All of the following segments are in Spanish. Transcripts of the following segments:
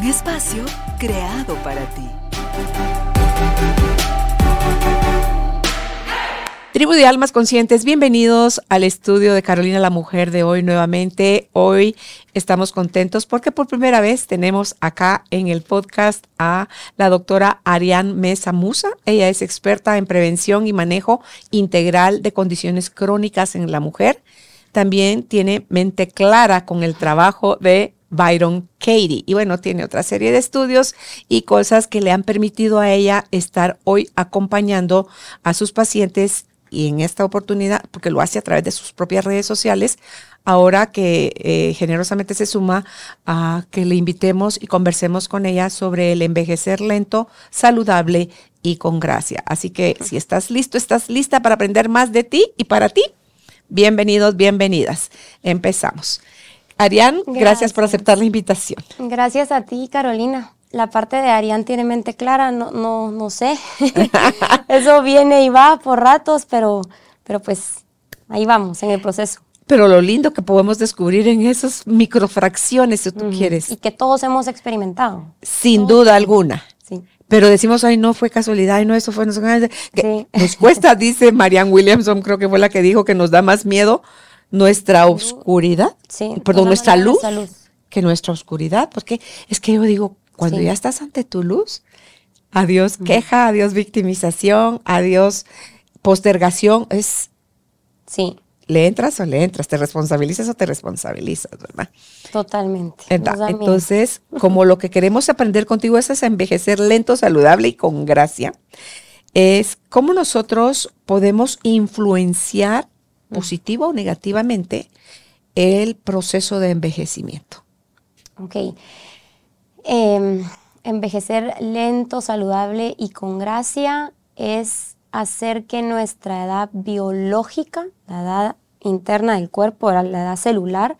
Un espacio creado para ti. Tribu de Almas Conscientes, bienvenidos al estudio de Carolina la Mujer de hoy nuevamente. Hoy estamos contentos porque por primera vez tenemos acá en el podcast a la doctora Ariane Mesa Musa. Ella es experta en prevención y manejo integral de condiciones crónicas en la mujer. También tiene mente clara con el trabajo de Byron Katie. Y bueno, tiene otra serie de estudios y cosas que le han permitido a ella estar hoy acompañando a sus pacientes y en esta oportunidad, porque lo hace a través de sus propias redes sociales, ahora que eh, generosamente se suma a que le invitemos y conversemos con ella sobre el envejecer lento, saludable y con gracia. Así que si estás listo, estás lista para aprender más de ti y para ti, bienvenidos, bienvenidas. Empezamos. Arián, gracias. por aceptar la invitación. Gracias a ti, Carolina la parte de Arián tiene mente clara, no, no, no sé. Eso viene y va por ratos, pero, pero pues ahí vamos en el proceso. Pero lo lindo que podemos descubrir en esas microfracciones, si tú quieres. Y que todos hemos experimentado. Sin duda alguna. Sí. Pero decimos, ay, no fue casualidad, ay, no, eso fue, no que nos cuesta, dice Marianne Williamson, creo que fue la que dijo que nos da más miedo nuestra oscuridad, sí, perdón, nuestra luz, luz, que nuestra oscuridad, porque es que yo digo, cuando ya estás ante tu luz, adiós queja, adiós victimización, adiós postergación, es... Sí. ¿Le entras o le entras? ¿Te responsabilizas o te responsabilizas, verdad? Totalmente. Entonces, como lo que queremos aprender contigo es envejecer lento, saludable y con gracia, es cómo nosotros podemos influenciar positivo o negativamente el proceso de envejecimiento. Ok. Em, envejecer lento, saludable y con gracia es hacer que nuestra edad biológica, la edad interna del cuerpo, la edad celular,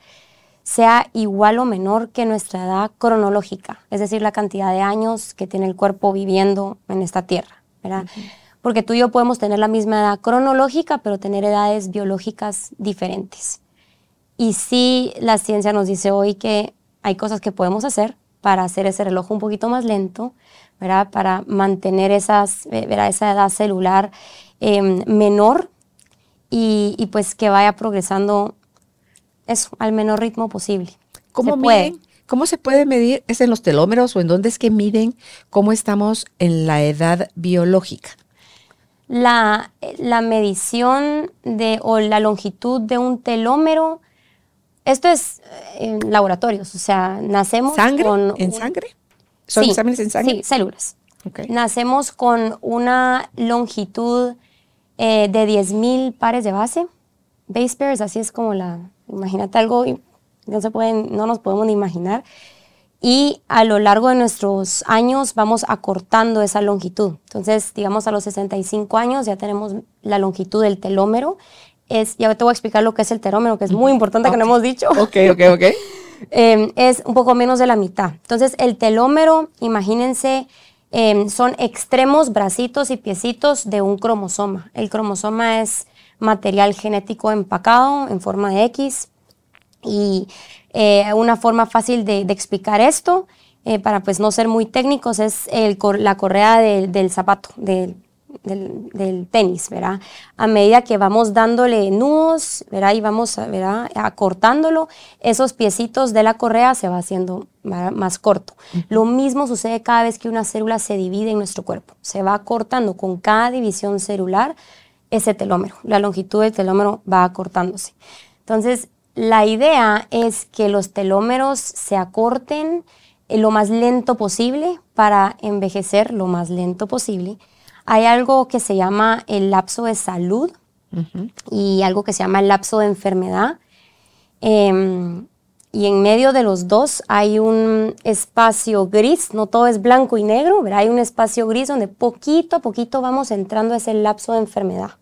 sea igual o menor que nuestra edad cronológica, es decir, la cantidad de años que tiene el cuerpo viviendo en esta tierra, ¿verdad? Porque tú y yo podemos tener la misma edad cronológica, pero tener edades biológicas diferentes. Y sí, la ciencia nos dice hoy que hay cosas que podemos hacer para hacer ese reloj un poquito más lento, ¿verdad? Para mantener esas, eh, esa edad celular em, menor y, pues que vaya progresando eso, al menor ritmo posible. ¿Cómo se ¿Cómo se puede medir? ¿Es en los telómeros o en dónde es que miden cómo estamos en la edad biológica? La, la medición de, o la longitud de un telómero esto es eh, en laboratorios, o sea, nacemos con... ¿En sangre? ¿Son exámenes en sangre? Sí, células. Nacemos con una longitud eh, de 10.000 pares de base. Base pairs, así es como la... Imagínate algo, no, se pueden, no nos podemos ni imaginar. Y a lo largo de nuestros años vamos acortando esa longitud. Entonces, digamos, a los 65 años ya tenemos la longitud del telómero es, ya te voy a explicar lo que es el terómero, que es muy importante que no hemos dicho. Ok, ok, ok. Em, es un poco menos de la mitad. Entonces, el telómero, imagínense, em, son extremos, bracitos y piecitos de un cromosoma. El cromosoma es material genético empacado en forma de X y eh, una forma fácil de, explicar esto, eh, para pues no ser muy técnicos, es el, la correa del zapato, del del, tenis, ¿verdad? A medida que vamos dándole nudos, ¿verdad? Y vamos, ¿verdad? Acortándolo, esos piecitos de la correa se va haciendo más corto. Lo mismo sucede cada vez que una célula se divide en nuestro cuerpo. Se va acortando con cada división celular ese telómero. La longitud del telómero va acortándose. Entonces, la idea es que los telómeros se acorten lo más lento posible para envejecer lo más lento posible hay algo que se llama el lapso de salud y algo que se llama el lapso de enfermedad. Em, y en medio de los dos hay un espacio gris, no todo es blanco y negro, hay un espacio gris donde poquito a poquito vamos entrando a ese lapso de enfermedad.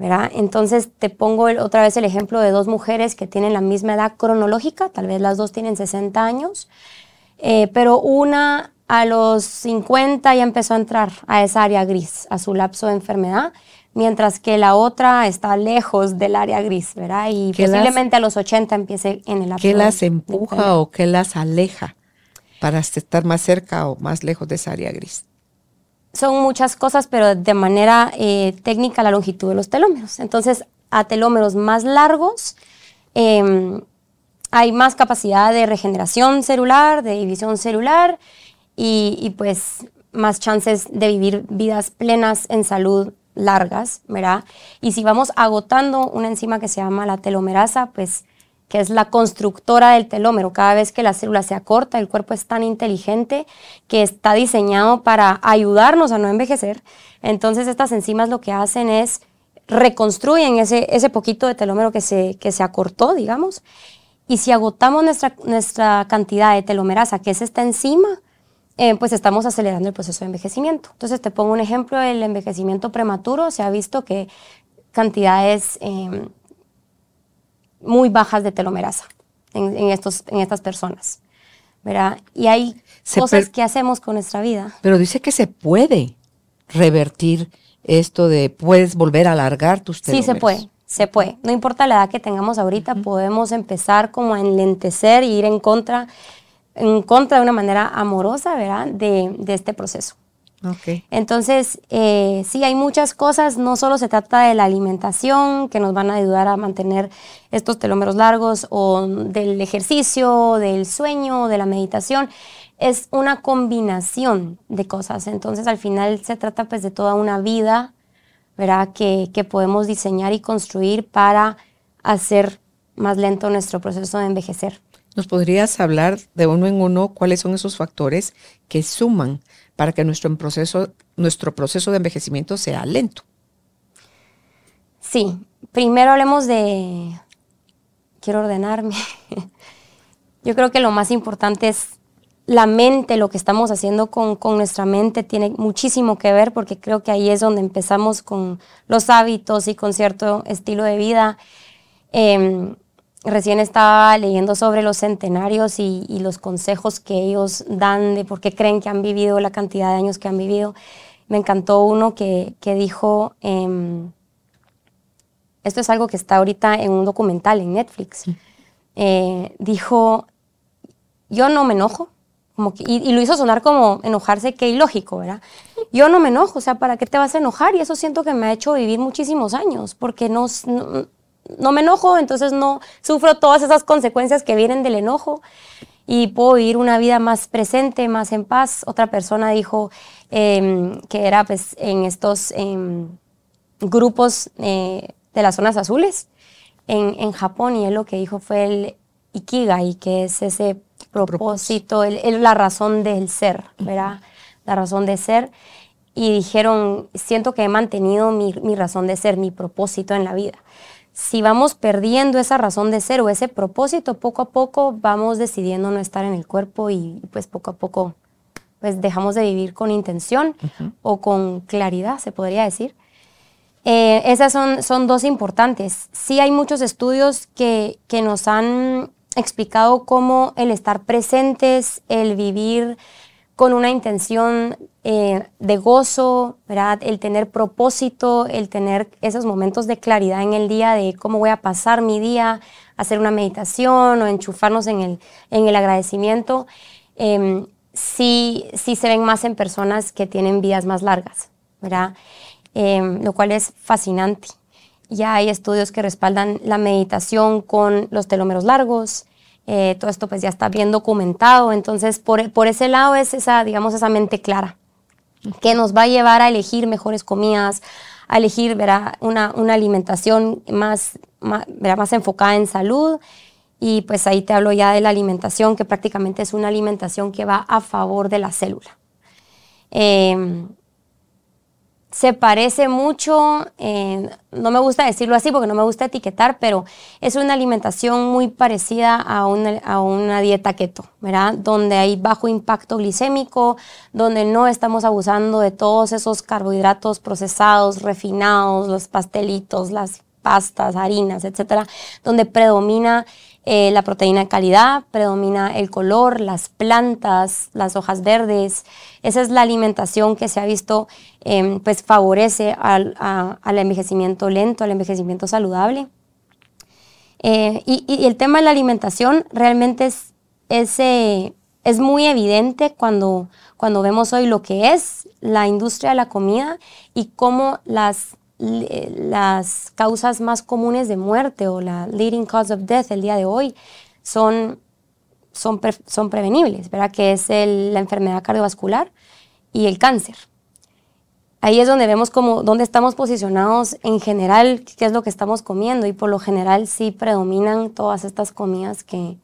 ¿Verdad? Entonces te pongo otra vez el ejemplo de dos mujeres que tienen la misma edad cronológica, tal vez las dos tienen 60 años, eh, pero una a los 50 ya empezó a entrar a esa área gris, a su lapso de enfermedad, mientras que la otra está lejos del área gris, ¿verdad? Y posiblemente a los 80 empiece en el lapso. ¿Qué las empuja o qué las aleja para estar más cerca o más lejos de esa área gris? Son muchas cosas, pero de manera eh, técnica la longitud de los telómeros. Entonces, a telómeros más largos em, hay más capacidad de regeneración celular, de división celular y, pues más chances de vivir vidas plenas en salud largas, ¿verdad? Y si vamos agotando una enzima que se llama la telomerasa, pues que es la constructora del telómero. Cada vez que la célula se acorta, el cuerpo es tan inteligente que está diseñado para ayudarnos a no envejecer. Entonces estas enzimas lo que hacen es reconstruyen ese, ese poquito de telómero que se, que se acortó, digamos. Y si agotamos nuestra, nuestra cantidad de telomerasa, que es esta enzima, eh, pues estamos acelerando el proceso de envejecimiento. Entonces te pongo un ejemplo del envejecimiento prematuro. Se ha visto que cantidades... Em, muy bajas de telomerasa en, estos, en estas personas. ¿verdad? Y hay cosas que hacemos con nuestra vida. Pero dice que se puede revertir esto de puedes volver a alargar tus telómeros. Sí, se puede, se puede. No importa la edad que tengamos ahorita, podemos empezar como a enlentecer e ir en contra, en contra de una manera amorosa, ¿verdad? De, de este proceso. Entonces, eh, sí, hay muchas cosas, no solo se trata de la alimentación, que nos van a ayudar a mantener estos telómeros largos, o del ejercicio, del sueño, de la meditación, es una combinación de cosas. Entonces, al final se trata pues de toda una vida, ¿verdad? Que, que podemos diseñar y construir para hacer más lento nuestro proceso de envejecer. ¿Nos podrías hablar de uno en uno cuáles son esos factores que suman para que nuestro proceso, nuestro proceso de envejecimiento sea lento? Sí, primero hablemos de... Quiero ordenarme. Yo creo que lo más importante es la mente, lo que estamos haciendo con, nuestra mente tiene muchísimo que ver porque creo que ahí es donde empezamos con los hábitos y con cierto estilo de vida. Em, recién estaba leyendo sobre los centenarios y, los consejos que ellos dan de por qué creen que han vivido la cantidad de años que han vivido. Me encantó uno que, dijo, em, esto es algo que está ahorita en un documental en Netflix, eh, dijo, yo no me enojo, como y, lo hizo sonar como enojarse, que ilógico, ¿verdad? Yo no me enojo, o sea, ¿para qué te vas a enojar? Y eso siento que me ha hecho vivir muchísimos años, porque no no me enojo, entonces no sufro todas esas consecuencias que vienen del enojo y puedo vivir una vida más presente, más en paz. Otra persona dijo em, que era pues en estos em, grupos eh, de las zonas azules en, Japón y él lo que dijo fue el ikigai, que es ese propósito, la razón del ser, ¿verdad? La razón de ser. Y dijeron, siento que he mantenido mi, mi razón de ser, mi propósito en la vida si vamos perdiendo esa razón de ser o ese propósito, poco a poco vamos decidiendo no estar en el cuerpo y pues poco a poco pues dejamos de vivir con intención o con claridad, se podría decir. Eh, esas son, son dos importantes. Sí hay muchos estudios que, que nos han explicado cómo el estar presentes, el vivir con una intención eh, de gozo, ¿verdad? El tener propósito, el tener esos momentos de claridad en el día de cómo voy a pasar mi día, hacer una meditación o enchufarnos en el, en el agradecimiento, eh, sí, sí se ven más en personas que tienen vidas más largas, ¿verdad? Em, lo cual es fascinante. Ya hay estudios que respaldan la meditación con los telómeros largos, eh, todo esto pues ya está bien documentado, entonces por, por, ese lado es esa, digamos, esa mente clara que nos va a llevar a elegir mejores comidas, a elegir ¿verdad? Una, una alimentación más, más, más enfocada en salud. Y pues ahí te hablo ya de la alimentación, que prácticamente es una alimentación que va a favor de la célula. Em, se parece mucho, eh, no me gusta decirlo así porque no me gusta etiquetar, pero es una alimentación muy parecida a una, a una dieta keto, ¿verdad? Donde hay bajo impacto glicémico, donde no estamos abusando de todos esos carbohidratos procesados, refinados, los pastelitos, las pastas, harinas, etcétera, donde predomina eh, la proteína de calidad, predomina el color, las plantas, las hojas verdes. Esa es la alimentación que se ha visto, em, pues favorece al, al, envejecimiento lento, al envejecimiento saludable. Eh, y, y, el tema de la alimentación realmente es, es, eh, es muy evidente cuando, cuando vemos hoy lo que es la industria de la comida y cómo las las causas más comunes de muerte o la leading cause of death el día de hoy son, son, son prevenibles, ¿verdad? Que es la enfermedad cardiovascular y el cáncer. Ahí es donde vemos como dónde estamos posicionados en general, qué es lo que estamos comiendo y por lo general sí predominan todas estas comidas que,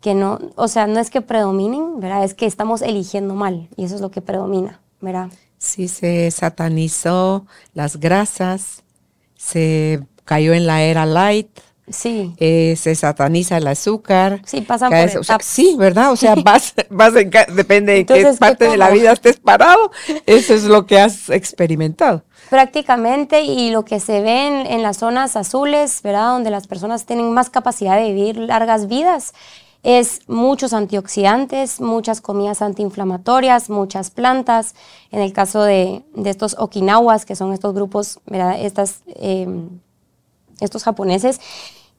que no, o sea, no es que predominen, ¿verdad? Es que estamos eligiendo mal y eso es lo que predomina, ¿verdad? Sí, se satanizó las grasas, se cayó en la era light. Sí. Eh, se sataniza el azúcar. Sí, pasan por Sí, ¿verdad? O sea, vas, vas en, depende de qué parte de la vida estés parado. Eso es lo que has experimentado. Prácticamente, y lo que se ve en, en las zonas azules, ¿verdad? Donde las personas tienen más capacidad de vivir largas vidas es muchos antioxidantes, muchas comidas antiinflamatorias, muchas plantas. En el caso de, estos okinawas, que son estos grupos, Estas, em, estos japoneses,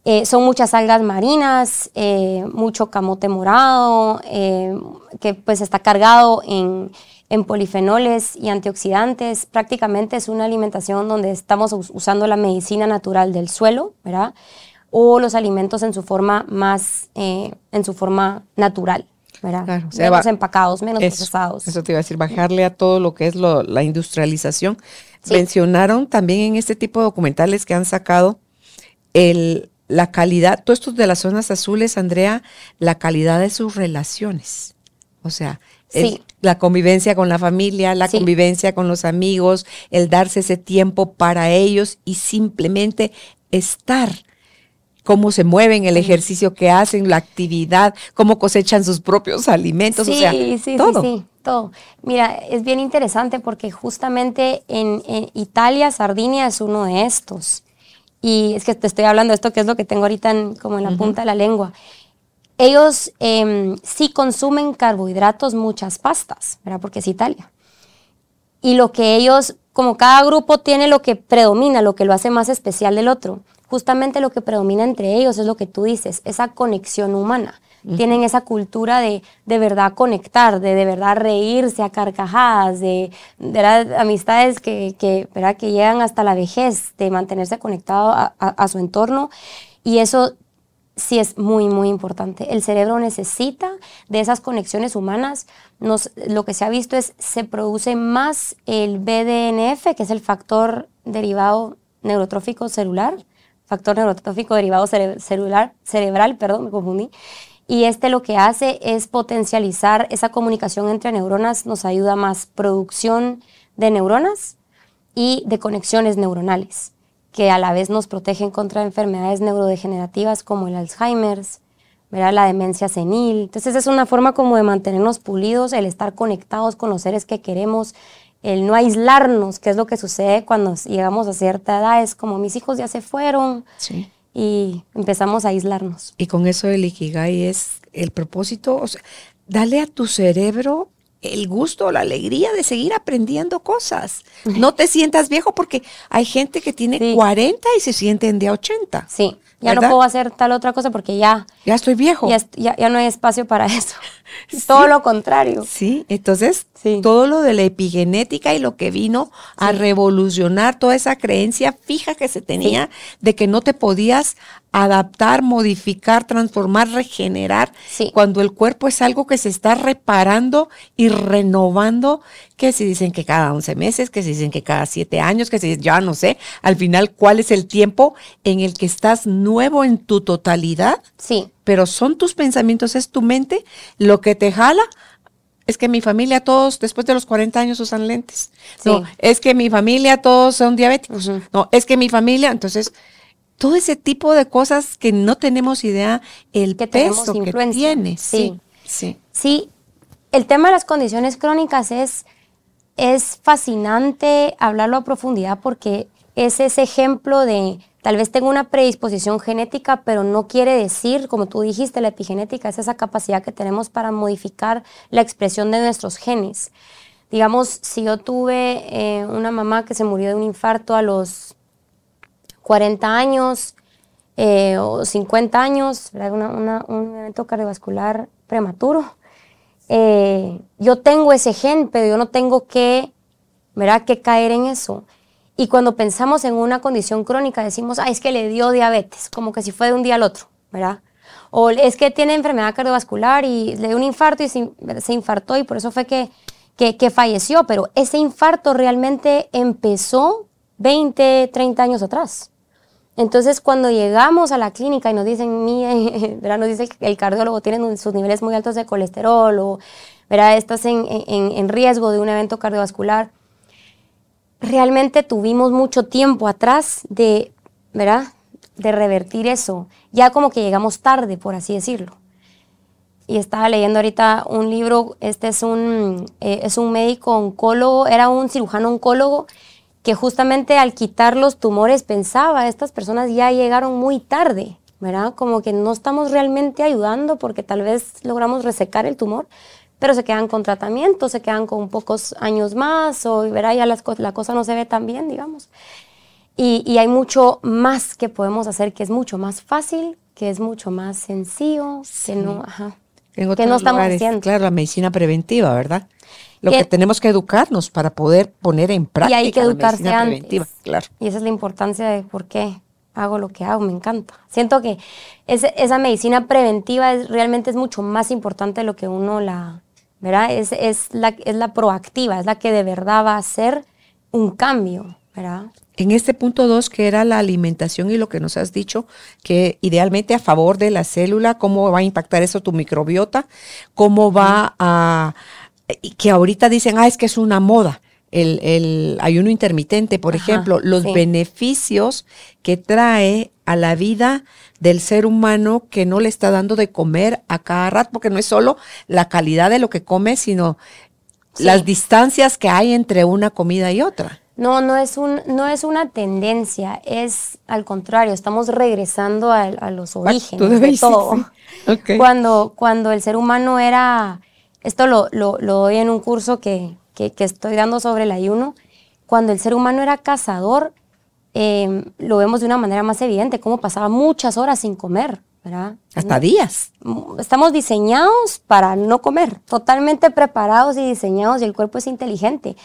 eh, son muchas algas marinas, eh, mucho camote morado, eh, que pues está cargado en, en, polifenoles y antioxidantes. Prácticamente es una alimentación donde estamos usando la medicina natural del suelo, ¿verdad? O los alimentos en su forma más, eh, en su forma natural. ¿verdad? Claro, menos empacados, menos procesados. Eso te iba a decir, bajarle a todo lo que es la industrialización. Mencionaron también en este tipo de documentales que han sacado el, la calidad, todo esto de las zonas azules, Andrea, la calidad de sus relaciones. O sea, la convivencia con la familia, la convivencia con los amigos, el darse ese tiempo para ellos y simplemente estar cómo se mueven, el ejercicio que hacen, la actividad, cómo cosechan sus propios alimentos, sí, o sea, sí, todo. Sí, sí, todo. Mira, es bien interesante porque justamente en, Italia, Sardinia es uno de estos. Y es que te estoy hablando de esto, que es lo que tengo ahorita como en la punta de la lengua. Ellos em, sí consumen carbohidratos, muchas pastas, ¿verdad? Porque es Italia. Y lo que ellos, como cada grupo tiene lo que predomina, lo que lo hace más especial del otro justamente lo que predomina entre ellos es lo que tú dices, esa conexión humana. Tienen esa cultura de de verdad conectar, de de verdad reírse a carcajadas, de, amistades que, que, ¿verdad? que llegan hasta la vejez, de mantenerse conectado a, su entorno. Y eso sí es muy, muy importante. El cerebro necesita de esas conexiones humanas. Nos, lo que se ha visto es se produce más el BDNF, que es el factor derivado neurotrófico celular, factor neurotrófico derivado celular, cerebral, perdón, me confundí. Y este lo que hace es potencializar esa comunicación entre neuronas, nos ayuda a más producción de neuronas y de conexiones neuronales, que a la vez nos protegen contra enfermedades neurodegenerativas como el Alzheimer's, la demencia senil. Entonces es una forma como de mantenernos pulidos, el estar conectados con los seres que queremos, el no aislarnos, que es lo que sucede cuando llegamos a cierta edad, es como mis hijos ya se fueron y empezamos a aislarnos. Y con eso el Ikigai es el propósito, o sea, dale a tu cerebro el gusto, la alegría de seguir aprendiendo cosas. No te sientas viejo porque hay gente que tiene 40 y se sienten de 80. Sí, ya no puedo hacer tal otra cosa porque ya... Ya estoy viejo. Ya, ya, no hay espacio para eso. Todo lo contrario. Sí, entonces todo lo de la epigenética y lo que vino a revolucionar toda esa creencia fija que se tenía de que no te podías adaptar, modificar, transformar, regenerar, cuando el cuerpo es algo que se está reparando y renovando, que si dicen que cada 11 meses, que si dicen que cada 7 años, que si ya no sé, al final cuál es el tiempo en el que estás nuevo en tu totalidad. Sí. Pero son tus pensamientos, es tu mente lo que te jala es que mi familia todos después de los 40 años usan lentes. Sí. No, es que mi familia todos son diabéticos. No, es que mi familia, entonces, todo ese tipo de cosas que no tenemos idea el Que peso que tiene. Sí, sí. Sí, el tema de las condiciones crónicas es, es fascinante hablarlo a profundidad porque es ese ejemplo de tal vez tengo una predisposición genética, pero no quiere decir, como tú dijiste, la epigenética es esa capacidad que tenemos para modificar la expresión de nuestros genes. Digamos, si yo tuve eh, una mamá que se murió de un infarto a los 40 años eh, o 50 años. Una- un evento cardiovascular prematuro, eh, yo tengo ese gen, pero yo no tengo que, ¿verdad? que caer en eso. Y cuando pensamos en una condición crónica, decimos, ah, es que le dio diabetes, como que si fue de un día al otro, ¿verdad? O es que tiene enfermedad cardiovascular y le dio un infarto y se, se infartó y por eso fue que, que falleció. Pero ese infarto realmente empezó 20, 30 años atrás. Entonces, cuando llegamos a la clínica y nos dicen, "Mire", ¿verdad? nos dice que el cardiólogo tiene sus niveles muy altos de colesterol o ¿verdad? estás en, en- en riesgo de un evento cardiovascular, realmente tuvimos mucho tiempo atrás de, ¿verdad? de revertir eso. Ya como que llegamos tarde, por así decirlo. Y estaba leyendo ahorita un libro, este es un, eh, es un médico oncólogo, era un cirujano oncólogo que justamente al quitar los tumores pensaba, estas personas ya llegaron muy tarde, ¿verdad? Como que no estamos realmente ayudando porque tal vez logramos resecar el tumor, pero se quedan con tratamiento, se quedan con pocos años más, o ¿verdad? ya las la cosa no se ve tan bien, digamos. Y, y hay mucho más que podemos hacer, que es mucho más fácil, que es mucho más sencillo, que no, ajá, En que no estamos lugares, haciendo. Claro, la medicina preventiva, ¿verdad? Lo Que- que, tenemos que educarnos para poder poner en práctica y hay que la educarse medicina antes. preventiva. Claro. Y esa es la importancia de por qué hago lo que hago, me encanta. Siento que ese- esa medicina preventiva es, realmente es mucho más importante de lo que uno la, ¿verdad? Es, es, la, es la proactiva, es la que de verdad va a hacer un cambio, ¿verdad? En este punto 2, que era la alimentación y lo que nos has dicho, que idealmente a favor de la célula, cómo va a impactar eso tu microbiota, cómo va a... que ahorita dicen, ah, es que es una moda. El, el ayuno intermitente, por Ajá, ejemplo, los sí. beneficios que trae a la vida del ser humano que no le está dando de comer a cada rato, porque no es solo la calidad de lo que come, sino Sí. las distancias que hay entre una comida y otra. No, no es, un, no es una tendencia, es al contrario, estamos regresando a, a los orígenes de todo. Cuando, cuando el ser humano era, esto lo, lo, lo doy en un curso que, que, que estoy dando sobre el ayuno, cuando el ser humano era cazador, eh, lo vemos de una manera más evidente, cómo pasaba muchas horas sin comer, ¿verdad? Hasta días. estamos diseñados para no comer, totalmente preparados y diseñados y el cuerpo es inteligente.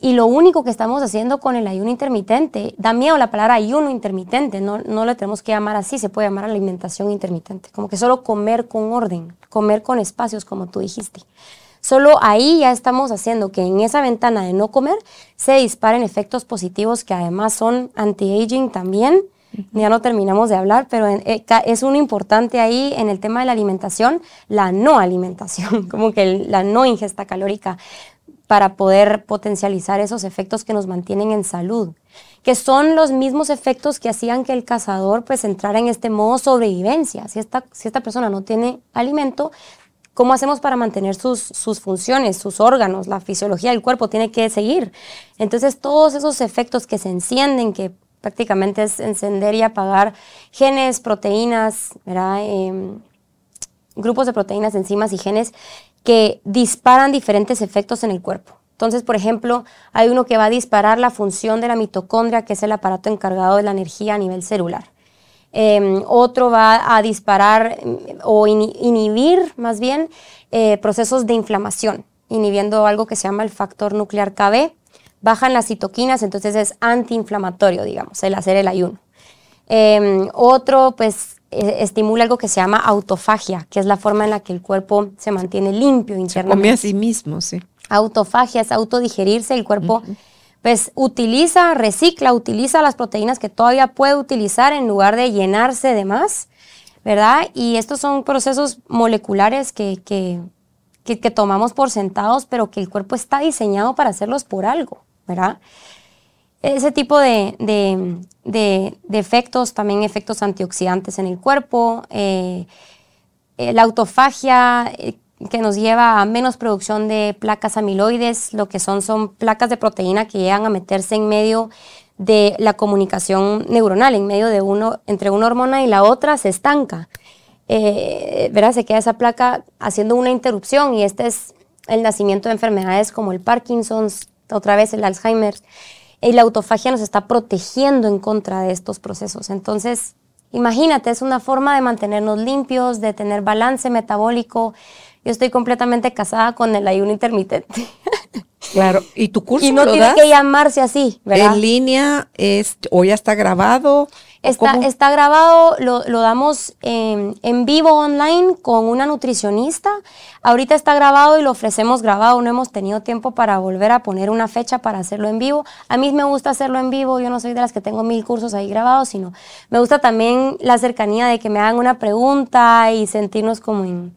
Y lo único que estamos haciendo con el ayuno intermitente, da miedo la palabra ayuno intermitente, no, no lo tenemos que llamar así, se puede llamar alimentación intermitente, como que solo comer con orden, comer con espacios, como tú dijiste. Solo ahí ya estamos haciendo que en esa ventana de no comer se disparen efectos positivos que además son anti-aging también. Ya no terminamos de hablar, pero eh, es uno importante ahí en el tema de la alimentación, la no alimentación, como que la no ingesta calórica para poder potencializar esos efectos que nos mantienen en salud, que son los mismos efectos que hacían que el cazador pues entrara en este modo sobrevivencia. Si esta, si esta persona no tiene alimento, ¿cómo hacemos para mantener sus, sus funciones, sus órganos, la fisiología del cuerpo tiene que seguir? Entonces todos esos efectos que se encienden, que prácticamente es encender y apagar genes, proteínas. Em, grupos de proteínas, enzimas y genes que disparan diferentes efectos en el cuerpo. Entonces, por ejemplo, hay uno que va a disparar la función de la mitocondria, que es el aparato encargado de la energía a nivel celular. Eh, otro va a disparar mm, o inhibir más bien eh, procesos de inflamación, inhibiendo algo que se llama el factor nuclear KB. Bajan las citoquinas, entonces es antiinflamatorio, digamos, el hacer el ayuno. Eh, otro, pues, estimula algo que se llama autofagia, que es la forma en la que el cuerpo se mantiene limpio Come internamente. a sí mismo, sí. Autofagia es autodigerirse, el cuerpo pues utiliza, recicla, utiliza las proteínas que todavía puede utilizar en lugar de llenarse de más, ¿verdad? Y estos son procesos moleculares que, que, que, que tomamos por sentados, pero que el cuerpo está diseñado para hacerlos por algo, ¿verdad? Ese tipo de, de, de, efectos, también efectos antioxidantes en el cuerpo, eh, eh, la autofagia eh, que nos lleva a menos producción de placas amiloides, lo que son son placas de proteína que llegan a meterse en medio de la comunicación neuronal, en medio de uno, entre una hormona y la otra, se estanca. Eh, ¿verdad? Se queda esa placa haciendo una interrupción y este es el nacimiento de enfermedades como el Parkinson's, otra vez el Alzheimer. Y la autofagia nos está protegiendo en contra de estos procesos. Entonces, imagínate, es una forma de mantenernos limpios, de tener balance metabólico. Yo estoy completamente casada con el ayuno intermitente. Claro, y tu curso y no lo tiene das que llamarse así, ¿verdad? en línea, es, o ya está grabado. ¿O Está, cómo? está grabado, lo, lo damos en, en vivo online con una nutricionista. Ahorita está grabado y lo ofrecemos grabado. No hemos tenido tiempo para volver a poner una fecha para hacerlo en vivo. A mí me gusta hacerlo en vivo. Yo no soy de las que tengo mil cursos ahí grabados, sino me gusta también la cercanía de que me hagan una pregunta y sentirnos como en,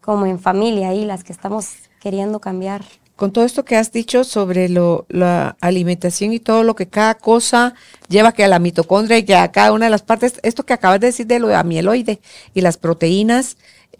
como en familia ahí, las que estamos queriendo cambiar. Con todo esto que has dicho sobre lo, la alimentación y todo lo que cada cosa lleva que a la mitocondria y que a cada una de las partes, esto que acabas de decir de lo de amieloide y las proteínas,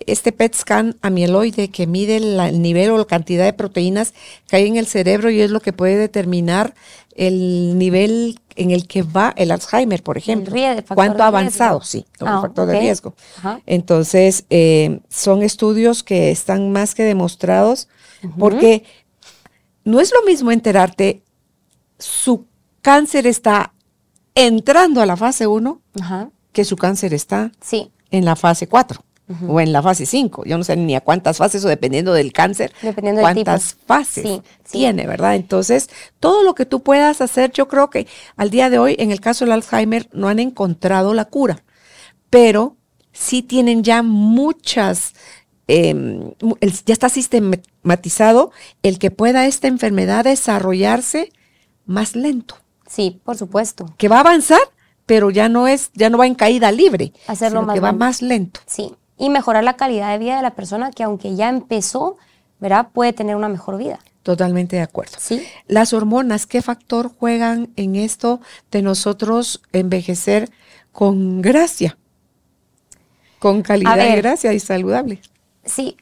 este PET scan amieloide que mide la- el nivel o la cantidad de proteínas que hay en el cerebro y es lo que puede determinar el nivel en el que va el Alzheimer, por ejemplo. ¿Cuánto ha avanzado? Sí, un Ah, factor de riesgo. Ajá. Entonces, eh, son estudios que están más que demostrados porque no es lo mismo enterarte, su cáncer está entrando a la fase 1 Ajá. que su cáncer está Sí, en la fase 4 o en la fase 5. Yo no sé ni a cuántas fases o dependiendo del cáncer, Dependiendo cuántas fases Sí, sí. tiene, ¿verdad? Entonces, todo lo que tú puedas hacer, yo creo que al día de hoy, en el caso del Alzheimer, no han encontrado la cura, pero sí tienen ya muchas, eh, el- ya está sistematizado el que pueda esta enfermedad desarrollarse más lento, sí, por supuesto. que va a avanzar, pero ya no es, ya no va en caída libre, Hacerlo sino más que va lento. más lento. Sí, y mejorar la calidad de vida de la persona que aunque ya empezó, ¿verdad? Puede tener una mejor vida. Totalmente de acuerdo. Sí. Las hormonas, ¿qué factor juegan en esto de nosotros envejecer con gracia? Con calidad y ver. gracia y saludable. Sí,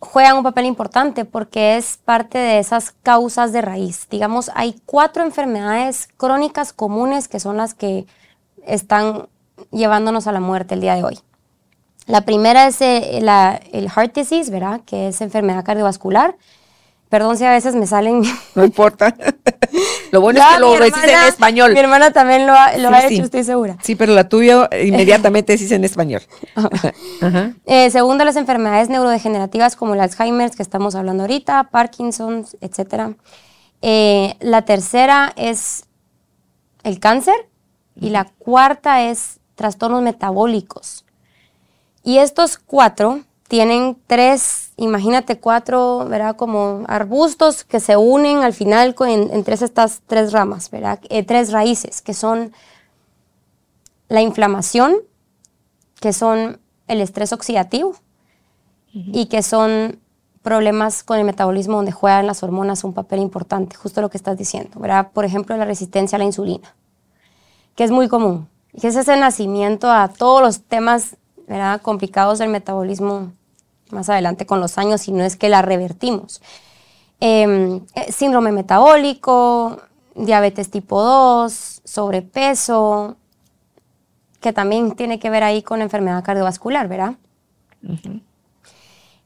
juegan un papel importante porque es parte de esas causas de raíz. Digamos, hay cuatro enfermedades crónicas comunes que son las que están llevándonos a la muerte el día de hoy. La primera es eh, el heart disease, ¿verdad? Que es enfermedad cardiovascular. Perdón si a veces me salen No importa. lo bueno es que lo decís en español. Mi hermana también lo ha, lo Sí, ha sí. hecho, estoy segura. Sí, pero la tuya eh, inmediatamente decís en español. Ajá. Eh, segundo, las enfermedades neurodegenerativas como el Alzheimer, que estamos hablando ahorita, Parkinson, etc. la tercera es el cáncer y la cuarta es trastornos metabólicos. Y estos cuatro tienen tres, imagínate cuatro, ¿verdad? Como arbustos que se unen al final con, en- entre estas tres ramas, ¿verdad? Eh, tres raíces, que son la inflamación, que son el estrés oxidativo y que son problemas con el metabolismo donde juegan las hormonas un papel importante, justo lo que estás diciendo, ¿verdad? Por ejemplo, la resistencia a la insulina, que es muy común, y que es ese nacimiento a todos los temas, ¿verdad? Complicados del metabolismo más adelante con los años, si no es que la revertimos. Eh, eh, síndrome metabólico, diabetes tipo 2, sobrepeso, que también tiene que ver ahí con enfermedad cardiovascular, ¿verdad?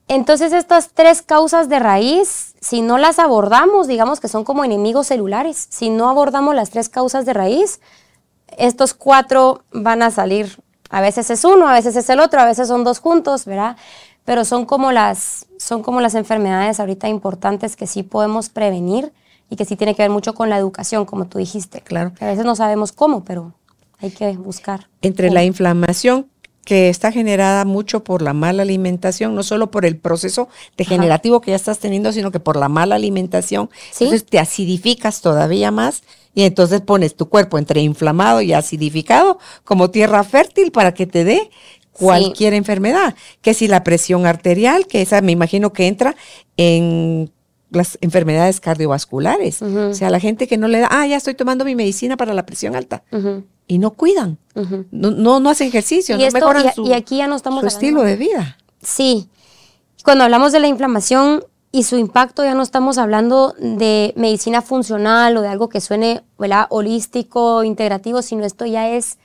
Entonces estas tres causas de raíz, si no las abordamos, digamos que son como enemigos celulares, si no abordamos las tres causas de raíz, estos cuatro van a salir, a veces es uno, a veces es el otro, a veces son dos juntos, ¿verdad? Pero son como las, son como las enfermedades ahorita importantes que sí podemos prevenir y que sí tiene que ver mucho con la educación, como tú dijiste. Claro. A veces no sabemos cómo, pero hay que buscar. Entre la inflamación que está generada mucho por la mala alimentación, no solo por el proceso degenerativo que ya estás teniendo, sino que por la mala alimentación. Sí. Entonces te acidificas todavía más y entonces pones tu cuerpo entre inflamado y acidificado como tierra fértil para que te dé cualquier enfermedad, que si la presión arterial, que esa me imagino que entra en las enfermedades cardiovasculares. O sea, la gente que no le da, ah, ya estoy tomando mi medicina para la presión alta. Y no cuidan, no, no, hacen ejercicio, no mejoran y, su, aquí ya no estamos estilo de vida. Sí. Cuando hablamos de la inflamación y su impacto, ya no estamos hablando de medicina funcional o de algo que suene ¿verdad? holístico, integrativo, sino esto ya es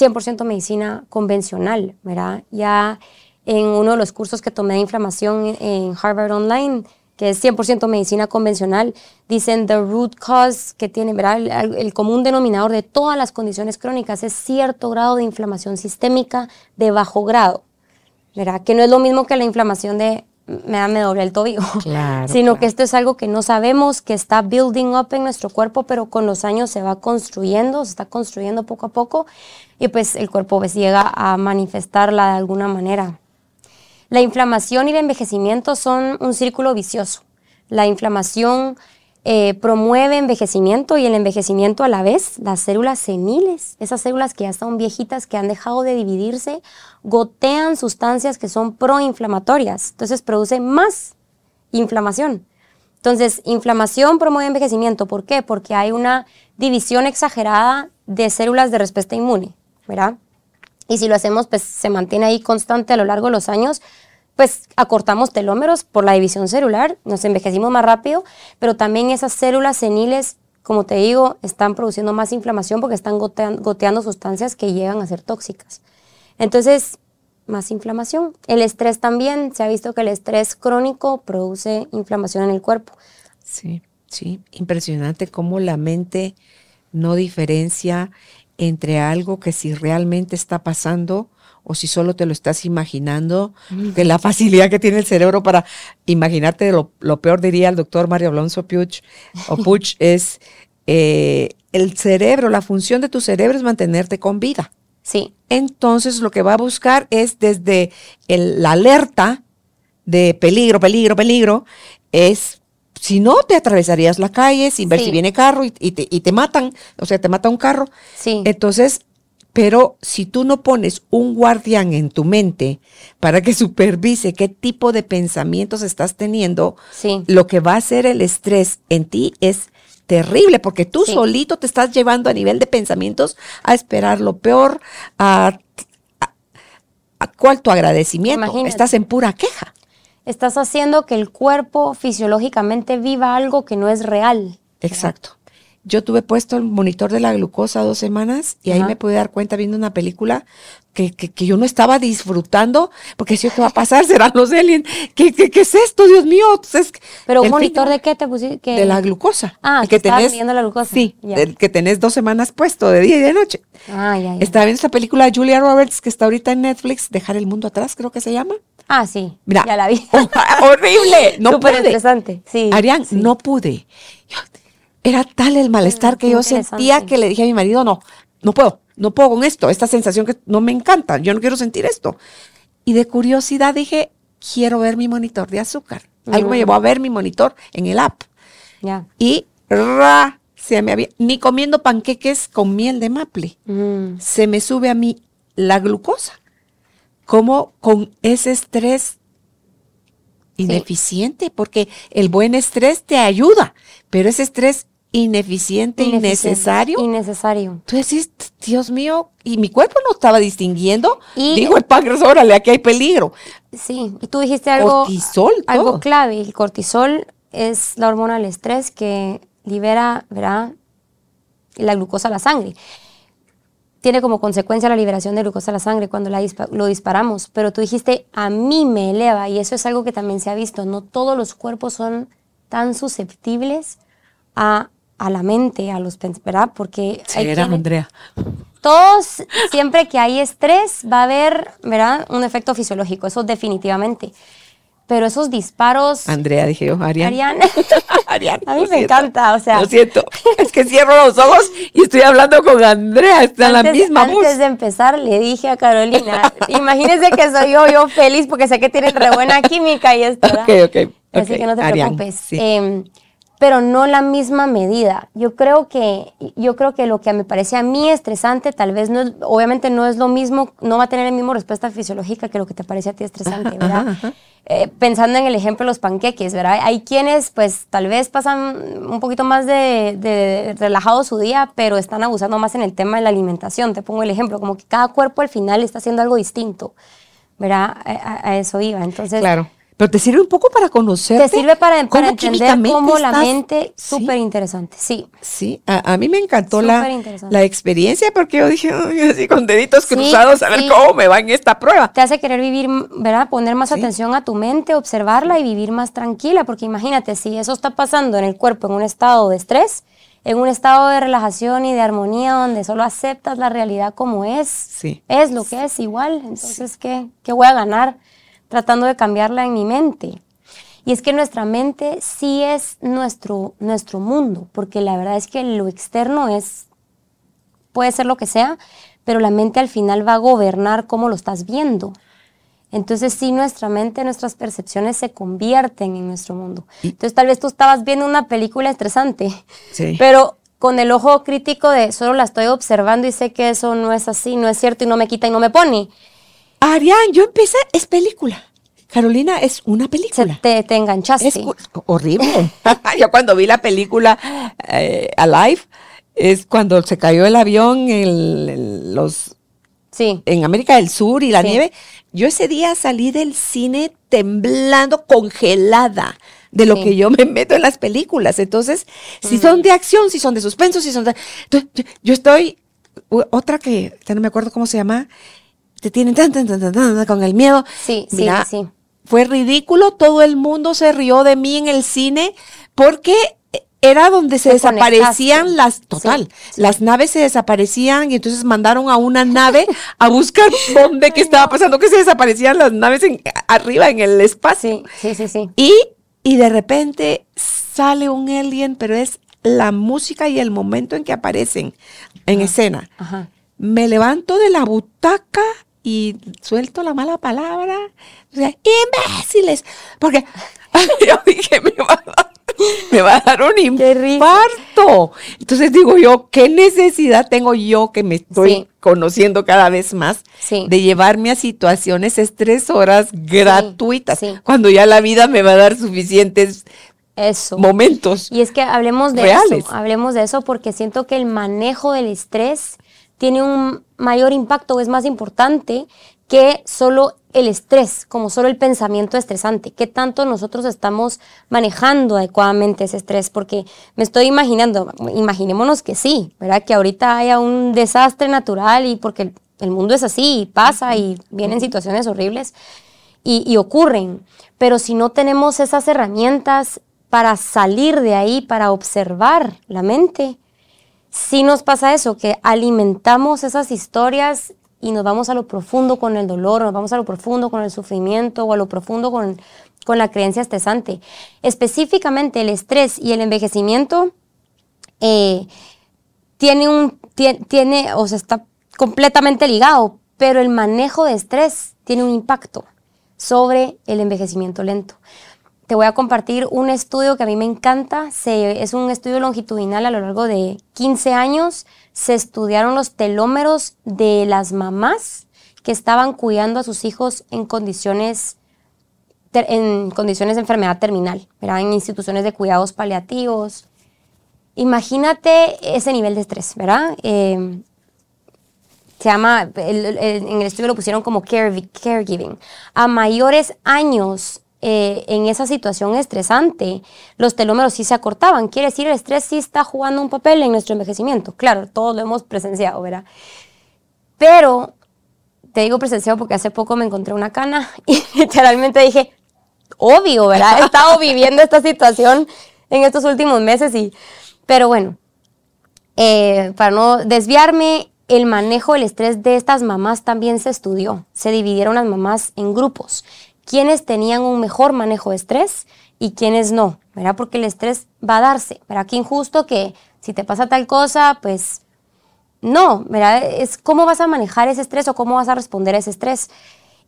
100% medicina convencional, ¿verdad? Ya en uno de los cursos que tomé de inflamación en Harvard Online, que es 100% medicina convencional, dicen the root cause que tiene, ¿verdad? El, común denominador de todas las condiciones crónicas es cierto grado de inflamación sistémica de bajo grado, ¿verdad? Que no es lo mismo que la inflamación de me da me doble el tobillo, sino que esto es algo que no sabemos, que está building up en nuestro cuerpo, pero con los años se va construyendo, se está construyendo poco a poco y pues el cuerpo pues, llega a manifestarla de alguna manera. La inflamación y el envejecimiento son un círculo vicioso. La inflamación eh, promueve envejecimiento y el envejecimiento a la vez, las células seniles, esas células que ya están viejitas, que han dejado de dividirse, gotean sustancias que son proinflamatorias. Entonces produce más inflamación. Entonces, inflamación promueve envejecimiento. ¿Por qué? Porque hay una división exagerada de células de respuesta inmune, ¿verdad? Y si lo hacemos, pues se mantiene ahí constante a lo largo de los años, pues acortamos telómeros por la división celular, nos envejecimos más rápido, pero también esas células seniles, como te digo, están produciendo más inflamación porque están goteando, sustancias que llegan a ser tóxicas. Entonces, más inflamación. El estrés también, se ha visto que el estrés crónico produce inflamación en el cuerpo. Sí, sí, impresionante cómo la mente no diferencia entre algo que si realmente está pasando o si solo te lo estás imaginando, que la facilidad que tiene el cerebro para imaginarte lo, lo peor, diría el doctor Mario Alonso Puch, o Puch, es eh, el cerebro, la función de tu cerebro es mantenerte con vida. Sí. Entonces lo que va a buscar es desde la alerta de peligro, peligro, peligro, es si no, te atravesarías la calle sin ver si viene carro y, te, y, te, matan, o sea, te mata un carro. Sí. Entonces, pero si tú no pones un guardián en tu mente para que supervise qué tipo de pensamientos estás teniendo, lo que va a hacer el estrés en ti es terrible, porque tú solito te estás llevando a nivel de pensamientos a esperar lo peor, a, a, cuál tu agradecimiento. Estás en pura queja. Estás haciendo que el cuerpo fisiológicamente viva algo que no es real. Exacto yo tuve puesto el monitor de la glucosa dos semanas y ahí me pude dar cuenta viendo una película que, que, yo no estaba disfrutando, porque si ¿qué va a pasar? ¿Serán los aliens? ¿Qué, qué, es esto, Dios mío? ¿Pero un monitor de qué te pusiste? De la glucosa. Ah, que, que tenés, la glucosa. Sí, que tenés dos semanas puesto, de día y de noche. Ah, ya. Estaba viendo esta película de Julia Roberts, que está ahorita en Netflix, Dejar el Mundo Atrás, creo que se llama. Ah, sí. Mira, ya la vi. horrible. No Súper interesante, sí. Arián, no pude. Yo, era tal el malestar que yo sentía que le dije a mi marido, no, no puedo, no puedo con esto, esta sensación que no me encanta, yo no quiero sentir esto. Y de curiosidad dije, quiero ver mi monitor de azúcar. Algo me llevó a ver mi monitor en el app. Y ra, se me había, ni comiendo panqueques con miel de maple, se me sube a mí la glucosa. Como con ese estrés ineficiente, porque el buen estrés te ayuda, pero ese estrés ineficiente, innecesario. Innecesario. Tú decís, Dios mío, y mi cuerpo no estaba distinguiendo. Y Digo, el páncreas, órale, aquí hay peligro. Sí, y tú dijiste algo. Cortisol. Algo clave. El cortisol es la hormona del estrés que libera, ¿verdad? La glucosa a la sangre. Tiene como consecuencia la liberación de glucosa a la sangre cuando la lo disparamos. Pero tú dijiste, a mí me eleva, y eso es algo que también se ha visto. No todos los cuerpos son tan susceptibles a a la mente, a los ¿verdad? Porque... Sí, era Andrea. Todos, siempre que hay estrés, va a haber, ¿verdad? Un efecto fisiológico, eso definitivamente. Pero esos disparos... Andrea, dije yo, Arián. A mí me encanta, o sea... Lo siento, es que cierro los ojos y estoy hablando con Andrea, está en la misma voz. Antes de empezar, le dije a Carolina, imagínese que soy yo, yo feliz porque sé que tienen re buena química y esto, ¿verdad? Ok, ok. Así que no te preocupes. Sí. Em, pero no la misma medida. Yo creo que, yo creo que lo que me parece a mí estresante, tal vez no es, obviamente no es lo mismo, no va a tener la misma respuesta fisiológica que lo que te parece a ti estresante, ¿verdad? Eh, pensando en el ejemplo de los panqueques, ¿verdad? Hay quienes, pues, tal vez pasan un poquito más de, de, relajado su día, pero están abusando más en el tema de la alimentación. Te pongo el ejemplo, como que cada cuerpo al final está haciendo algo distinto, ¿verdad? A, a eso iba. Entonces, claro. Pero te sirve un poco para conocer. Te sirve para, entender cómo la mente, súper interesante, sí. Sí, a, mí me encantó la, la, experiencia porque yo dije, así con deditos cruzados, a ver cómo me va en esta prueba. Te hace querer vivir, ¿verdad? Poner más atención a tu mente, observarla y vivir más tranquila, porque imagínate, si eso está pasando en el cuerpo en un estado de estrés, en un estado de relajación y de armonía donde solo aceptas la realidad como es, es lo que es igual, entonces, ¿qué, ¿qué voy a ganar? Tratando de cambiarla en mi mente. Y es que nuestra mente sí es nuestro, nuestro mundo, porque la verdad es que lo externo es, puede ser lo que sea, pero la mente al final va a gobernar cómo lo estás viendo. Entonces sí, nuestra mente, nuestras percepciones se convierten en nuestro mundo. Entonces tal vez tú estabas viendo una película estresante, pero con el ojo crítico de solo la estoy observando y sé que eso no es así, no es cierto y no me quita y no me pone. Arián, yo empecé, es película. Carolina, es una película. te, te enganchaste. Es horrible. yo cuando vi la película eh, Alive, es cuando se cayó el avión en los sí. en América del Sur y la nieve. Yo ese día salí del cine temblando, congelada de lo que yo me meto en las películas. Entonces, si son de acción, si son de suspenso, si son de... Entonces, yo estoy... Otra que, no me acuerdo cómo se llama, te tienen tan, tan, tan, tan, con el miedo. Sí, sí, sí. Fue ridículo, todo el mundo se rió de mí en el cine porque era donde se desaparecían las, total, las naves se desaparecían y entonces mandaron a una nave a buscar dónde, qué estaba pasando, que se desaparecían las naves en, arriba en el espacio. Sí, sí, sí, Y, y de repente sale un alien, pero es la música y el momento en que aparecen en escena. Me levanto de la butaca y suelto la mala palabra. O sea, imbéciles. Porque yo dije, me va, a dar, me va a dar un infarto. Entonces digo yo, ¿qué necesidad tengo yo que me estoy conociendo cada vez más de llevarme a situaciones estresoras gratuitas? Cuando ya la vida me va a dar suficientes eso. momentos. Y es que hablemos de eso, hablemos de eso porque siento que el manejo del estrés tiene un mayor impacto o es más importante que solo el estrés, como solo el pensamiento estresante. ¿Qué tanto nosotros estamos manejando adecuadamente ese estrés? Porque me estoy imaginando, imaginémonos que sí, ¿verdad? Que ahorita haya un desastre natural y porque el mundo es así, y pasa y vienen situaciones horribles y, y ocurren. Pero si no tenemos esas herramientas para salir de ahí, para observar la mente, sí nos pasa eso, que alimentamos esas historias y nos vamos a lo profundo con el dolor, nos vamos a lo profundo con el sufrimiento o a lo profundo con, con la creencia estresante. Específicamente el estrés y el envejecimiento eh, tiene un, tiene, o sea, está completamente ligado, pero el manejo de estrés tiene un impacto sobre el envejecimiento lento te voy a compartir un estudio que a mí me encanta. es un estudio longitudinal a lo largo de 15 años. Se estudiaron los telómeros de las mamás que estaban cuidando a sus hijos en condiciones, en condiciones de enfermedad terminal, en instituciones de cuidados paliativos. Imagínate ese nivel de estrés, ¿verdad? Eh, se llama, en el estudio lo pusieron como caregiving. A mayores años eh, en esa situación estresante, los telómeros sí se acortaban. Quiere decir, el estrés sí está jugando un papel en nuestro envejecimiento. Claro, todos lo hemos presenciado, ¿verdad? Pero, te digo presenciado porque hace poco me encontré una cana y literalmente dije, obvio, ¿verdad? He estado viviendo esta situación en estos últimos meses y, pero bueno, eh, para no desviarme, el manejo del estrés de estas mamás también se estudió. Se dividieron las mamás en grupos quiénes tenían un mejor manejo de estrés y quiénes no, ¿verdad? Porque el estrés va a darse, ¿verdad? Qué injusto que si te pasa tal cosa, pues no, ¿verdad? Es cómo vas a manejar ese estrés o cómo vas a responder a ese estrés.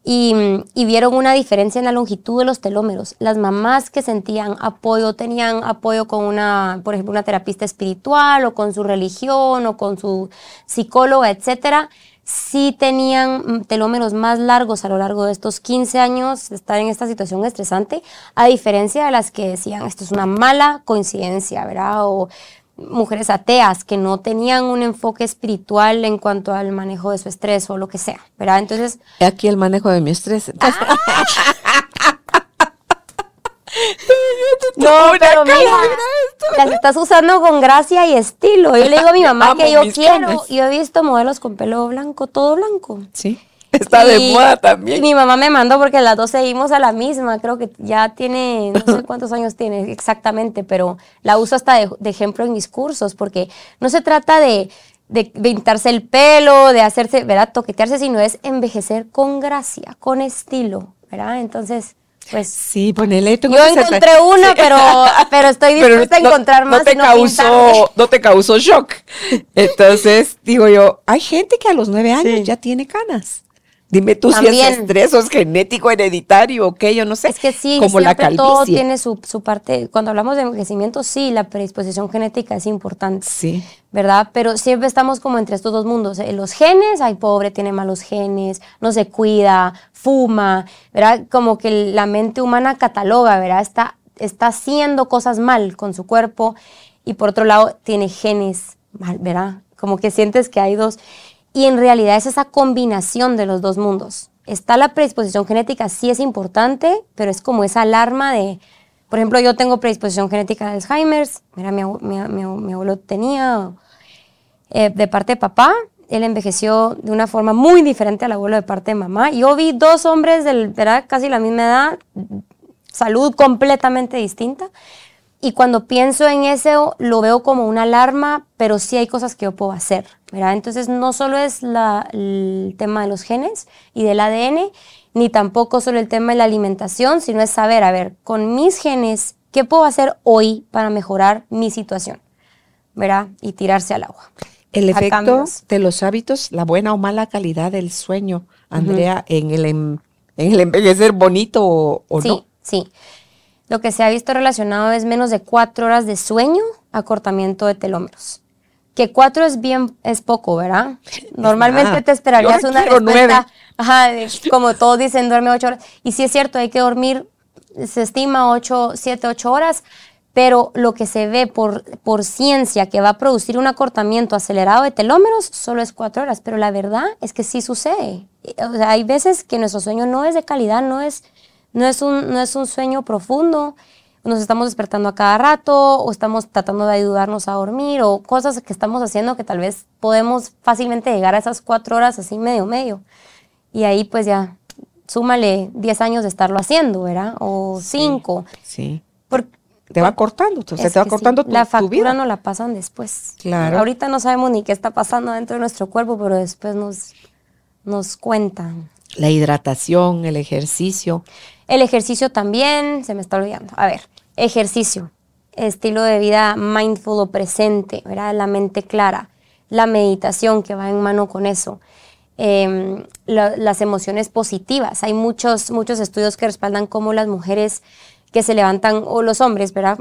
y, y, vieron una diferencia en la longitud de los telómeros. Las mamás que sentían apoyo, tenían apoyo con una, por ejemplo, una terapista espiritual o con su religión o con su psicóloga, etcétera, sí tenían telómeros más largos a lo largo de estos 15 años de estar en esta situación estresante, a diferencia de las que decían, esto es una mala coincidencia, ¿verdad? O mujeres ateas que no tenían un enfoque espiritual en cuanto al manejo de su estrés o lo que sea, ¿verdad? Entonces... Aquí el manejo de mi estrés. no, pero mira, las estás usando con gracia y estilo. Yo le digo a mi mamá que yo quiero. Yo he visto modelos con pelo blanco, todo blanco. Sí. Está de moda también. Mi mamá me mandó porque las dos seguimos a la misma. Creo que ya tiene, no sé cuántos años tiene exactamente, pero la uso hasta de, ejemplo en mis cursos porque no se trata de, de pintarse el pelo, de hacerse, ¿verdad? Toquetearse, sino es envejecer con gracia, con estilo, ¿verdad? Entonces. Pues sí, ponele. Yo encontré uno, pero, pero estoy dispuesta a encontrar más. No te, causó, no te causó shock. Entonces, digo yo, hay gente que a los nueve años ya tiene canas. Dime tú si es estrés o es genético, hereditario o qué, yo no sé. Es que sí, como la todo tiene su, su, parte. Cuando hablamos de envejecimiento, sí, la predisposición genética es importante. Sí. ¿Verdad? Pero siempre estamos como entre estos dos mundos. Eh, los genes, ay, pobre, tiene malos genes, no se cuida, fuma, ¿verdad? Como que la mente humana cataloga, ¿verdad? Está, está haciendo cosas mal con su cuerpo y por otro lado tiene genes mal, ¿verdad? Como que sientes que hay dos. Y en realidad es esa combinación de los dos mundos. Está la predisposición genética, sí es importante, pero es como esa alarma de, por ejemplo, yo tengo predisposición genética de Alzheimer's, mira, mi, abuelo tenía eh, de parte de papá, él envejeció de una forma muy diferente al abuelo de parte de mamá. Yo vi dos hombres de ¿verdad? casi la misma edad, salud completamente distinta, y cuando pienso en eso, lo veo como una alarma, pero sí hay cosas que yo puedo hacer, ¿verdad? Entonces, no solo es el tema de los genes y del ADN, ni tampoco solo el tema de la alimentación, sino es saber, a ver, con mis genes, ¿qué puedo hacer hoy para mejorar mi situación? ¿Verdad? Y tirarse al agua. El efecto de los hábitos, la buena o mala calidad del sueño, Andrea, en, el, en, el envejecer bonito o, o sí, no. Sí, sí. Lo que se ha visto relacionado es menos de cuatro horas de sueño, acortamiento de telómeros. Que cuatro es bien, es poco, ¿verdad? Normalmente te esperarías una respuesta, ajá, como todos dicen, duerme ocho horas. Y sí es cierto, hay que dormir, se estima ocho, siete, ocho horas, pero lo que se ve por, por ciencia que va a producir un acortamiento acelerado de telómeros solo es cuatro horas, pero la verdad es que sí sucede. O sea, hay veces que nuestro sueño no es de calidad, no es no es un, no es un sueño profundo, nos estamos despertando a cada rato o estamos tratando de ayudarnos a dormir o cosas que estamos haciendo que tal vez podemos fácilmente llegar a esas cuatro horas así medio medio. Y ahí pues ya súmale 10 años de estarlo haciendo, ¿verdad? O 5. Sí. te va cortando, se te va cortando tu, La factura vida. no la pasan después. Claro. Ahorita no sabemos ni qué está pasando dentro de nuestro cuerpo, pero después nos, nos cuentan. La hidratación, el ejercicio. El ejercicio también, se me está olvidando. A ver, ejercicio, estilo de vida mindful o presente, ¿verdad? La mente clara, la meditación que va en mano con eso. Em, las emociones positivas. Hay muchos, muchos estudios que respaldan cómo las mujeres que se levantan, o los hombres, ¿verdad?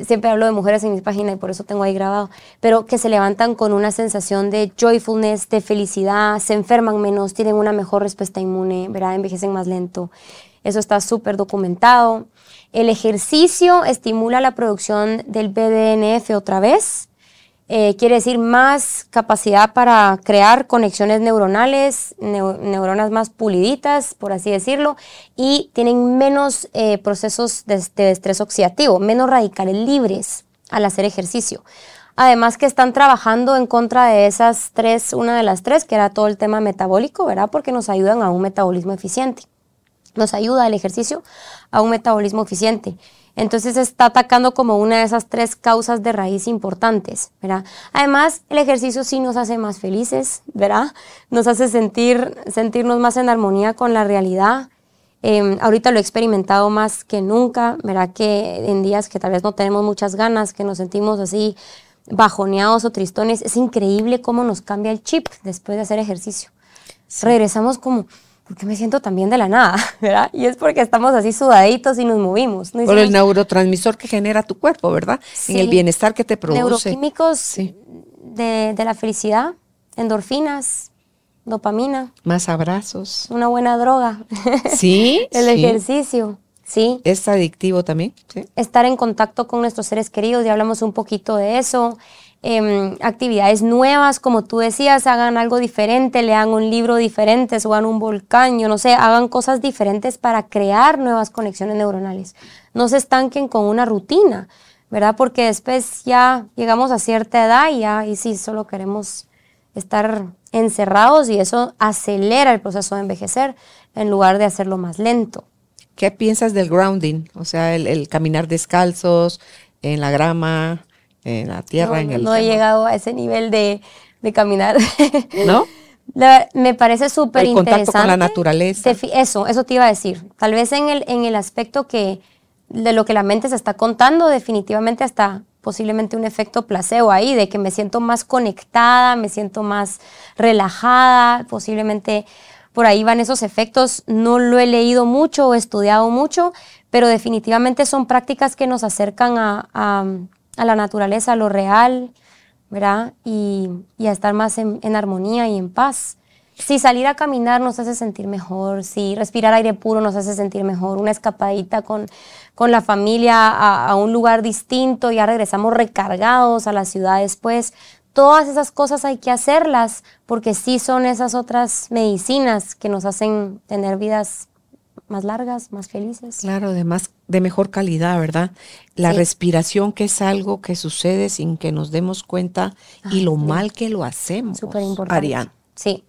Siempre hablo de mujeres en mi página y por eso tengo ahí grabado, pero que se levantan con una sensación de joyfulness, de felicidad, se enferman menos, tienen una mejor respuesta inmune, ¿verdad? Envejecen más lento. Eso está súper documentado. El ejercicio estimula la producción del BDNF otra vez. Eh, quiere decir más capacidad para crear conexiones neuronales, neuronas más puliditas, por así decirlo, y tienen menos eh, procesos de, de estrés oxidativo, menos radicales libres al hacer ejercicio. Además que están trabajando en contra de esas tres, una de las tres, que era todo el tema metabólico, ¿verdad? Porque nos ayudan a un metabolismo eficiente nos ayuda el ejercicio a un metabolismo eficiente. Entonces está atacando como una de esas tres causas de raíz importantes, ¿verdad? Además, el ejercicio sí nos hace más felices, ¿verdad? Nos hace sentir, sentirnos más en armonía con la realidad. Em, ahorita lo he experimentado más que nunca, ¿verdad? Que en días que tal vez no tenemos muchas ganas, que nos sentimos así bajoneados o tristones, es increíble cómo nos cambia el chip después de hacer ejercicio. Regresamos como ¿por qué me siento tan bien de la nada? ¿verdad? Y es porque estamos así sudaditos y nos movimos. ¿no? Por el neurotransmisor que genera tu cuerpo, ¿verdad? Sí. En el bienestar que te produce. Neuroquímicos Sí. de, de la felicidad, endorfinas, dopamina, Más abrazos. una buena droga, Sí. el sí. ejercicio, sí. Es adictivo también. Sí. estar en contacto con nuestros seres queridos, ya hablamos un poquito de eso. Em, actividades nuevas, como tú decías, hagan algo diferente, lean un libro diferente, suban un volcán, yo no sé, hagan cosas diferentes para crear nuevas conexiones neuronales. No se estanquen con una rutina, ¿verdad? Porque después ya llegamos a cierta edad y ya, y sí, solo queremos estar encerrados y eso acelera el proceso de envejecer en lugar de hacerlo más lento. ¿Qué piensas del grounding? O sea, el, el caminar descalzos en la grama, en la tierra, no, en el. no he llegado a ese nivel de, de caminar. ¿No? La- me parece súper El contacto interesante. con la naturaleza. Eso, eso te iba a decir. Tal vez en el, en el aspecto que de lo que la mente se está contando, definitivamente hasta posiblemente un efecto placebo ahí, de que me siento más conectada, me siento más relajada, posiblemente por ahí van esos efectos. No lo he leído mucho o estudiado mucho, pero definitivamente son prácticas que nos acercan a, a- a la naturaleza, a lo real, ¿verdad? Y, y a estar más en, armonía y en paz. Si salir a caminar nos hace sentir mejor, si respirar aire puro nos hace sentir mejor, una escapadita con, con la familia a, a un lugar distinto, ya regresamos recargados a la ciudad después. Todas esas cosas hay que hacerlas porque sí son esas otras medicinas que nos hacen tener vidas más largas, más felices. Claro, de más, de mejor calidad, ¿verdad? La Sí. respiración que es algo que sucede sin que nos demos cuenta y lo sí. mal que lo hacemos. Súper importante. Sí.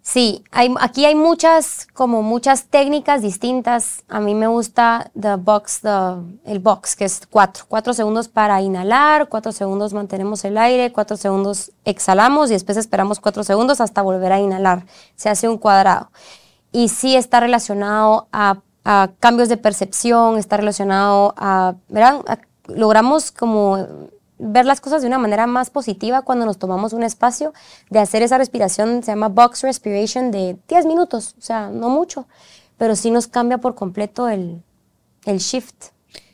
Sí, hay, aquí hay muchas, como muchas técnicas distintas. A mí me gusta the box, the- el box, que es cuatro. Cuatro segundos para inhalar, cuatro segundos mantenemos el aire, cuatro segundos exhalamos y después esperamos cuatro segundos hasta volver a inhalar. Se hace un cuadrado. Y sí está relacionado a, cambios de percepción, está relacionado a, ¿verdad? A- logramos como ver las cosas de una manera más positiva cuando nos tomamos un espacio de hacer esa respiración, se llama box respiration, de 10 minutos, o sea, no mucho, pero sí nos cambia por completo el, el shift.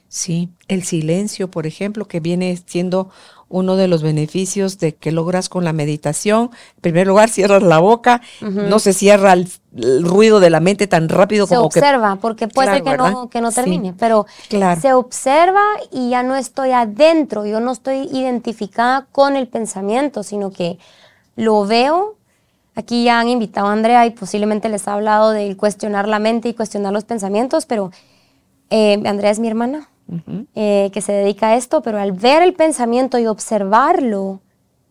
Sí, el silencio, por ejemplo, que viene siendo uno de los beneficios de que logras con la meditación. En primer lugar, cierras la boca, no se cierra el, el ruido de la mente tan rápido Se como que observa, porque puede ser que no, que no Sí. termine, pero Claro. se observa y ya no estoy adentro, yo no estoy identificada con el pensamiento, sino que lo veo. Aquí ya han invitado a Andrea y posiblemente les ha hablado de cuestionar la mente y cuestionar los pensamientos, pero eh, Andrea es mi hermana eh, que se dedica a esto, pero al ver el pensamiento y observarlo,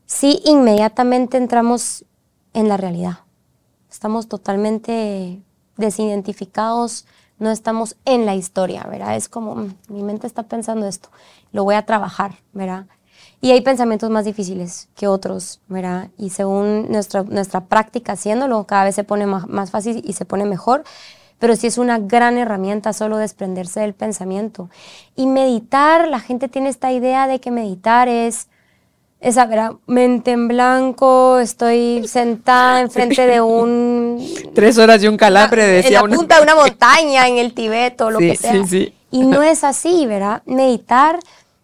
sí inmediatamente entramos en la realidad. Estamos totalmente desidentificados, no estamos en la historia, ¿verdad? Es como, "Mm, mi mente está pensando esto, lo voy a trabajar, ¿verdad? Y hay pensamientos más difíciles que otros, ¿verdad? Y según nuestra, nuestra práctica haciéndolo, cada vez se pone más, más fácil y se pone mejor. Pero sí es una gran herramienta solo desprenderse del pensamiento. Y meditar, la gente tiene esta idea de que meditar es esa ¿verdad? mente en blanco, estoy sentada enfrente de un tres horas y un calambre, en la una- punta de una montaña en el Tibet o lo Sí, que sea. sí, sí. Y no es así, ¿verdad? Meditar,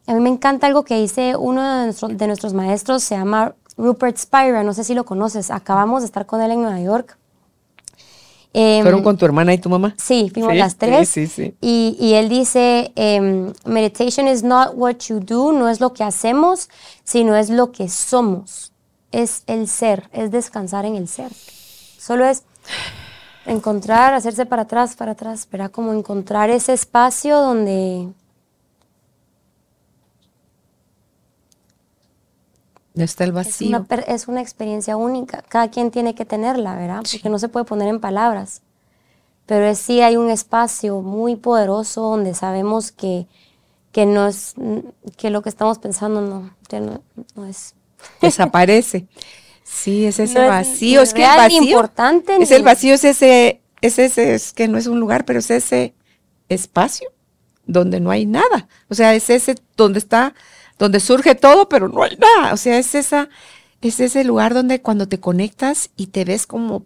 a mí me encanta algo que dice uno de, nuestro- de nuestros maestros, se llama Rupert Spira, no sé si lo conoces, acabamos de estar con él en Nueva York. Em, ¿Fueron con tu hermana y tu mamá? Sí, fuimos Sí, las tres. Sí, sí, sí. Y, y él dice, em, meditation is not what you do, no es lo que hacemos, sino es lo que somos. Es el ser, es descansar en el ser. Solo es encontrar, hacerse para atrás, para atrás, verá como encontrar ese espacio donde No está el es vacío. una, es una experiencia única. Cada quien tiene que tenerla, ¿verdad? Porque no se puede poner en palabras. Pero es, sí hay un espacio muy poderoso donde sabemos que, que, no es, que lo que estamos pensando no, ya no, no es. Desaparece. Sí, es ese No vacío. Es que el vacío. importante, Es ni- el vacío, es ese, es ese, es que no es un lugar, pero es ese espacio donde no hay nada. O sea, es ese donde está, donde surge todo, pero no hay nada. O sea, es esa, es ese lugar donde cuando te conectas y te ves como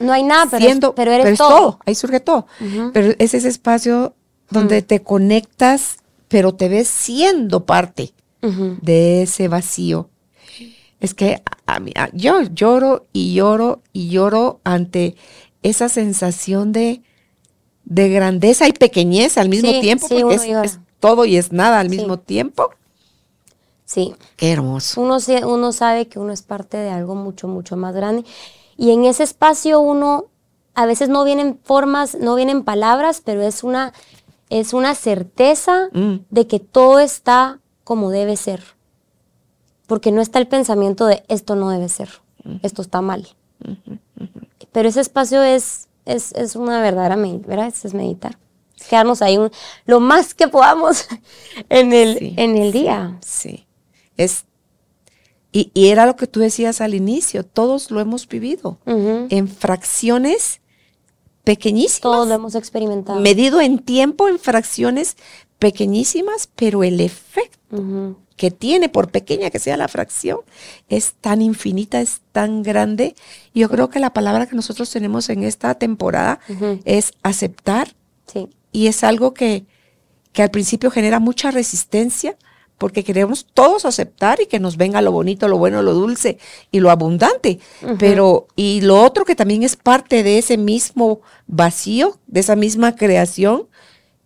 No hay nada, pero, siendo, es, pero eres es todo. Ahí surge todo. Pero es ese espacio donde te conectas, pero te ves siendo parte de ese vacío. Es que a mí, a- yo lloro y lloro y lloro ante esa sensación de, de grandeza y pequeñez al mismo Sí, tiempo, sí, porque es, todo y es nada al Sí. mismo tiempo. Sí. Qué hermoso. Uno, uno sabe que uno es parte de algo mucho, mucho más grande. Y en ese espacio uno, a veces no vienen formas, no vienen palabras, pero es una, es una certeza Mm. de que todo está como debe ser. Porque no está el pensamiento de esto no debe ser, esto está mal. Pero ese espacio es, es, es una verdadera meditación, ¿verdad? Es, meditar. Quedarnos ahí un- lo más que podamos en el, Sí, en el día. Sí. Es, y, y era lo que tú decías al inicio, todos lo hemos vivido en fracciones pequeñísimas. Todos lo hemos experimentado. medido en tiempo en fracciones pequeñísimas, pero el efecto que tiene, por pequeña que sea la fracción, es tan infinita, es tan grande. Yo creo que la palabra que nosotros tenemos en esta temporada es aceptar Sí, y es algo que, que al principio genera mucha resistencia porque queremos todos aceptar y que nos venga lo bonito, lo bueno, lo dulce y lo abundante. Pero, y lo otro que también es parte de ese mismo vacío, de esa misma creación,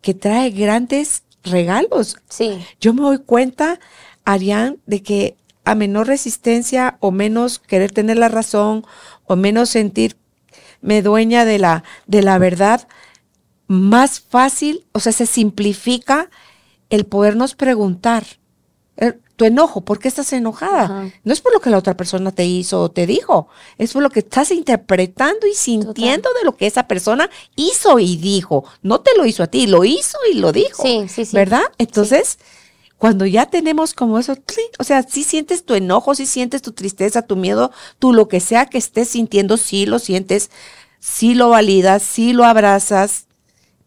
que trae grandes regalos. sí, Yo me doy cuenta, Arián, de que a menor resistencia o menos querer tener la razón o menos sentirme dueña de la, de la verdad, más fácil, o sea, se simplifica el podernos preguntar. eh, Tu enojo, ¿por qué estás enojada? Ajá. No es por lo que la otra persona te hizo o te dijo, es por lo que estás interpretando y sintiendo de lo que esa persona hizo y dijo. No te lo hizo a ti, lo hizo y lo dijo. Sí, sí, sí. ¿Verdad? Entonces, cuando ya tenemos como eso, o sea, si sientes tu enojo, si sientes tu tristeza, tu miedo, tú lo que sea que estés sintiendo, sí lo sientes, sí lo validas, sí lo abrazas,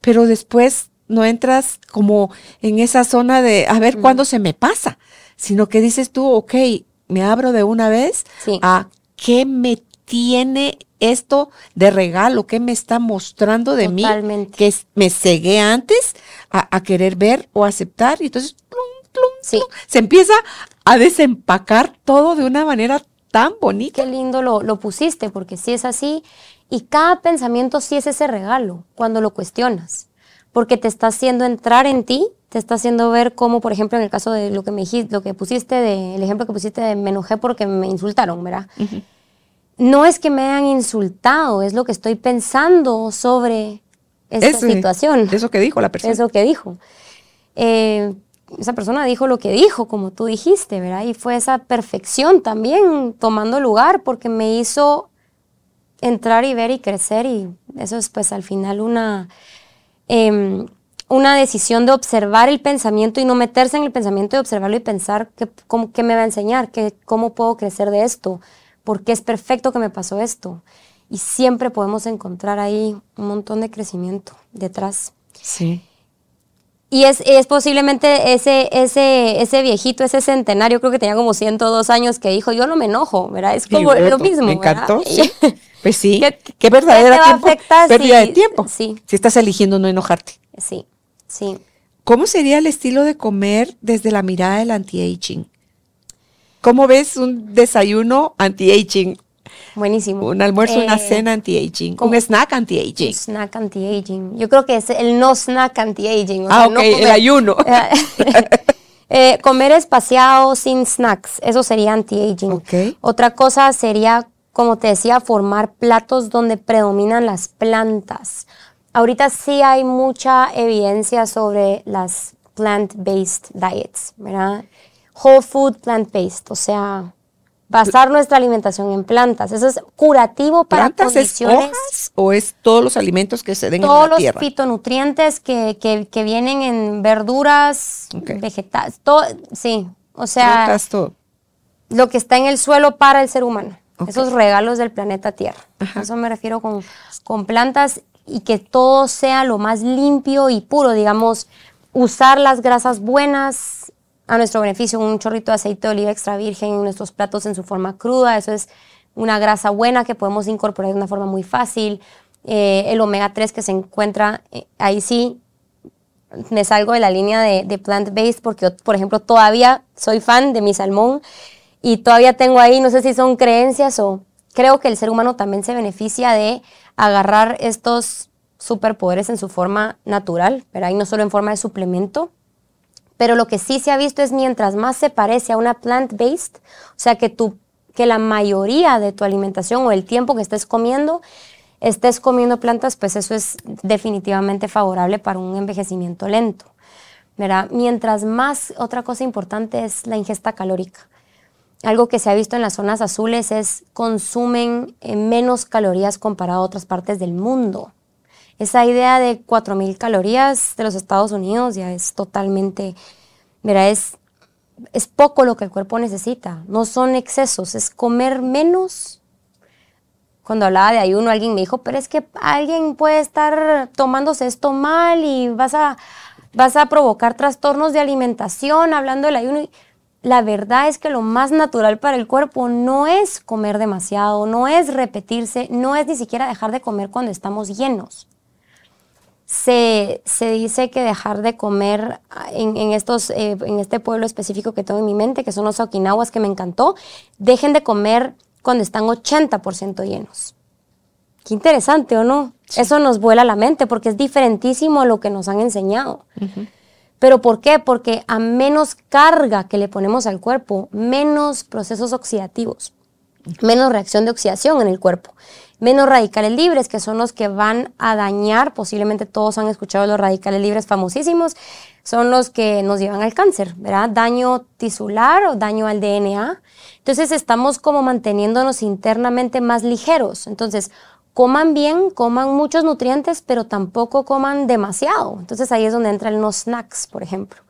pero después no entras como en esa zona de a ver cuándo se me pasa, sino que dices tú, ok, me abro de una vez Sí. a qué me tiene esto de regalo, qué me está mostrando de mí, que me cegué antes a, a querer ver o aceptar, y entonces plum, plum, Sí. plum, se empieza a desempacar todo de una manera tan bonita. Qué lindo lo, lo pusiste, porque sí es así. Y cada pensamiento sí es ese regalo cuando lo cuestionas. Porque te está haciendo entrar en ti, te está haciendo ver cómo, por ejemplo, en el caso de lo que me dijiste, lo que pusiste, de, el ejemplo que pusiste de me enojé porque me insultaron, ¿verdad? No es que me hayan insultado, es lo que estoy pensando sobre esta Ese- situación. Eso que dijo la persona. Eso que dijo. Eh, esa persona dijo lo que dijo, como tú dijiste, ¿verdad? Y fue esa perfección también tomando lugar porque me hizo entrar y ver y crecer y eso es pues al final una, em, una decisión de observar el pensamiento y no meterse en el pensamiento y observarlo y pensar que, cómo, qué me va a enseñar, que, cómo puedo crecer de esto, por qué es perfecto que me pasó esto. Y siempre podemos encontrar ahí un montón de crecimiento detrás. Sí. Y es, es posiblemente ese, ese, ese viejito, ese centenario, creo que tenía como 102 años, que dijo, yo no me enojo, ¿verdad? Es como Sí, lo mismo. Me ¿verdad? encantó. sí. Pues sí. ¿Qué- verdadera tiempo, pérdida si- de tiempo. sí. Si estás eligiendo no enojarte. Sí, sí. ¿Cómo sería el estilo de comer desde la mirada del anti-aging? ¿Cómo ves un desayuno anti-aging? Buenísimo. Un almuerzo, una Eh, cena anti-aging, un snack un anti-aging. snack anti-aging. Yo creo que es el no snack anti-aging. Ah, sea, ok, no el ayuno. Eh, comer espaciado sin snacks, eso sería anti-aging. Ok. Otra cosa sería, como te decía, formar platos donde predominan las plantas. Ahorita sí hay mucha evidencia sobre las plant-based diets, ¿verdad? Whole food plant-based, o sea, basar nuestra alimentación en plantas. Eso es curativo para ¿Plantas es condiciones hojas o es todos los alimentos que se den en todos la los tierra? fitonutrientes que, que, que vienen en verduras, vegetales, todo, sí, o sea, Frutas, todo. lo que está en el suelo para el ser humano, Esos regalos del planeta Tierra. A Eso me refiero con, con plantas y que todo sea lo más limpio y puro, digamos, usar las grasas buenas a nuestro beneficio, un chorrito de aceite de oliva extra virgen en nuestros platos en su forma cruda, eso es una grasa buena que podemos incorporar de una forma muy fácil. Eh, el omega 3 que se encuentra, eh, ahí sí me salgo de la línea de, de plant-based porque, por ejemplo, todavía soy fan de mi salmón y todavía tengo ahí, no sé si son creencias o creo que el ser humano también se beneficia de agarrar estos superpoderes en su forma natural, pero ahí no solo en forma de suplemento. Pero lo que sí se ha visto es mientras más se parece a una plant-based, o sea que, tu, que la mayoría de tu alimentación o el tiempo que estés comiendo estés comiendo plantas, pues eso es definitivamente favorable para un envejecimiento lento. Mientras más, otra cosa importante es la ingesta calórica. Algo que se ha visto en las zonas azules es consumen eh, menos calorías comparado a otras partes del mundo. Esa idea de 4.000 calorías de los Estados Unidos ya es totalmente, mira, es, es poco lo que el cuerpo necesita. No son excesos, es comer menos cuando hablaba de ayuno, alguien me dijo, pero es que alguien puede estar tomándose esto mal y vas a, vas a provocar trastornos de alimentación hablando del ayuno. La verdad es que lo más natural para el cuerpo no es comer demasiado, no es repetirse, no es ni siquiera dejar de comer cuando estamos llenos. Se, dice que dejar de comer en, estos, eh, en este pueblo específico que tengo en mi mente, que son los Okinawas, que me encantó, dejen de comer cuando están 80% llenos. Qué interesante, ¿o no? Eso nos vuela la mente porque es diferentísimo a lo que nos han enseñado. ¿Pero por qué? Porque a menos carga que le ponemos al cuerpo, menos procesos oxidativos, menos reacción de oxidación en el cuerpo, menos radicales libres, que son los que van a dañar, posiblemente todos han escuchado los radicales libres famosísimos, son los que nos llevan al cáncer, ¿verdad? Daño tisular o daño al DNA. Entonces estamos como manteniéndonos internamente más ligeros. Entonces, coman bien, coman muchos nutrientes, pero tampoco coman demasiado. Entonces ahí es donde entran los snacks, por ejemplo.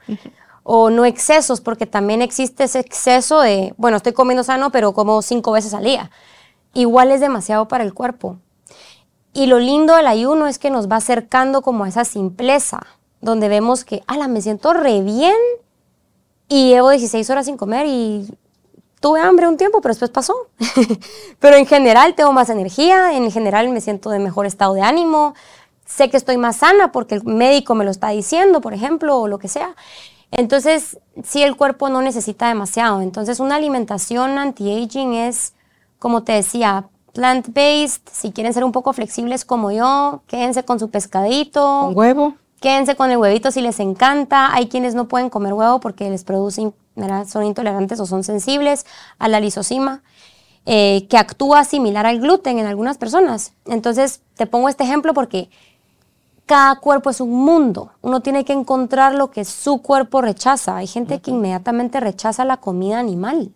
O no excesos, porque también existe ese exceso de, bueno, estoy comiendo sano, pero como cinco veces al día. Igual es demasiado para el cuerpo. Y lo lindo del ayuno es que nos va acercando como a esa simpleza, donde vemos que, ala, me siento re bien y llevo 16 horas sin comer y tuve hambre un tiempo, pero después pasó. pero en general tengo más energía, en general me siento de mejor estado de ánimo, sé que estoy más sana porque el médico me lo está diciendo, por ejemplo, o lo que sea. Entonces, sí, el cuerpo no necesita demasiado. Entonces, una alimentación anti-aging es, como te decía, plant-based. Si quieren ser un poco flexibles como yo, quédense con su pescadito. Con huevo. Quédense con el huevito si les encanta. Hay quienes no pueden comer huevo porque les produce, son intolerantes o son sensibles a la lisocima, eh, que actúa similar al gluten en algunas personas. Entonces, te pongo este ejemplo porque cada cuerpo es un mundo. Uno tiene que encontrar lo que su cuerpo rechaza. Hay gente que inmediatamente rechaza la comida animal.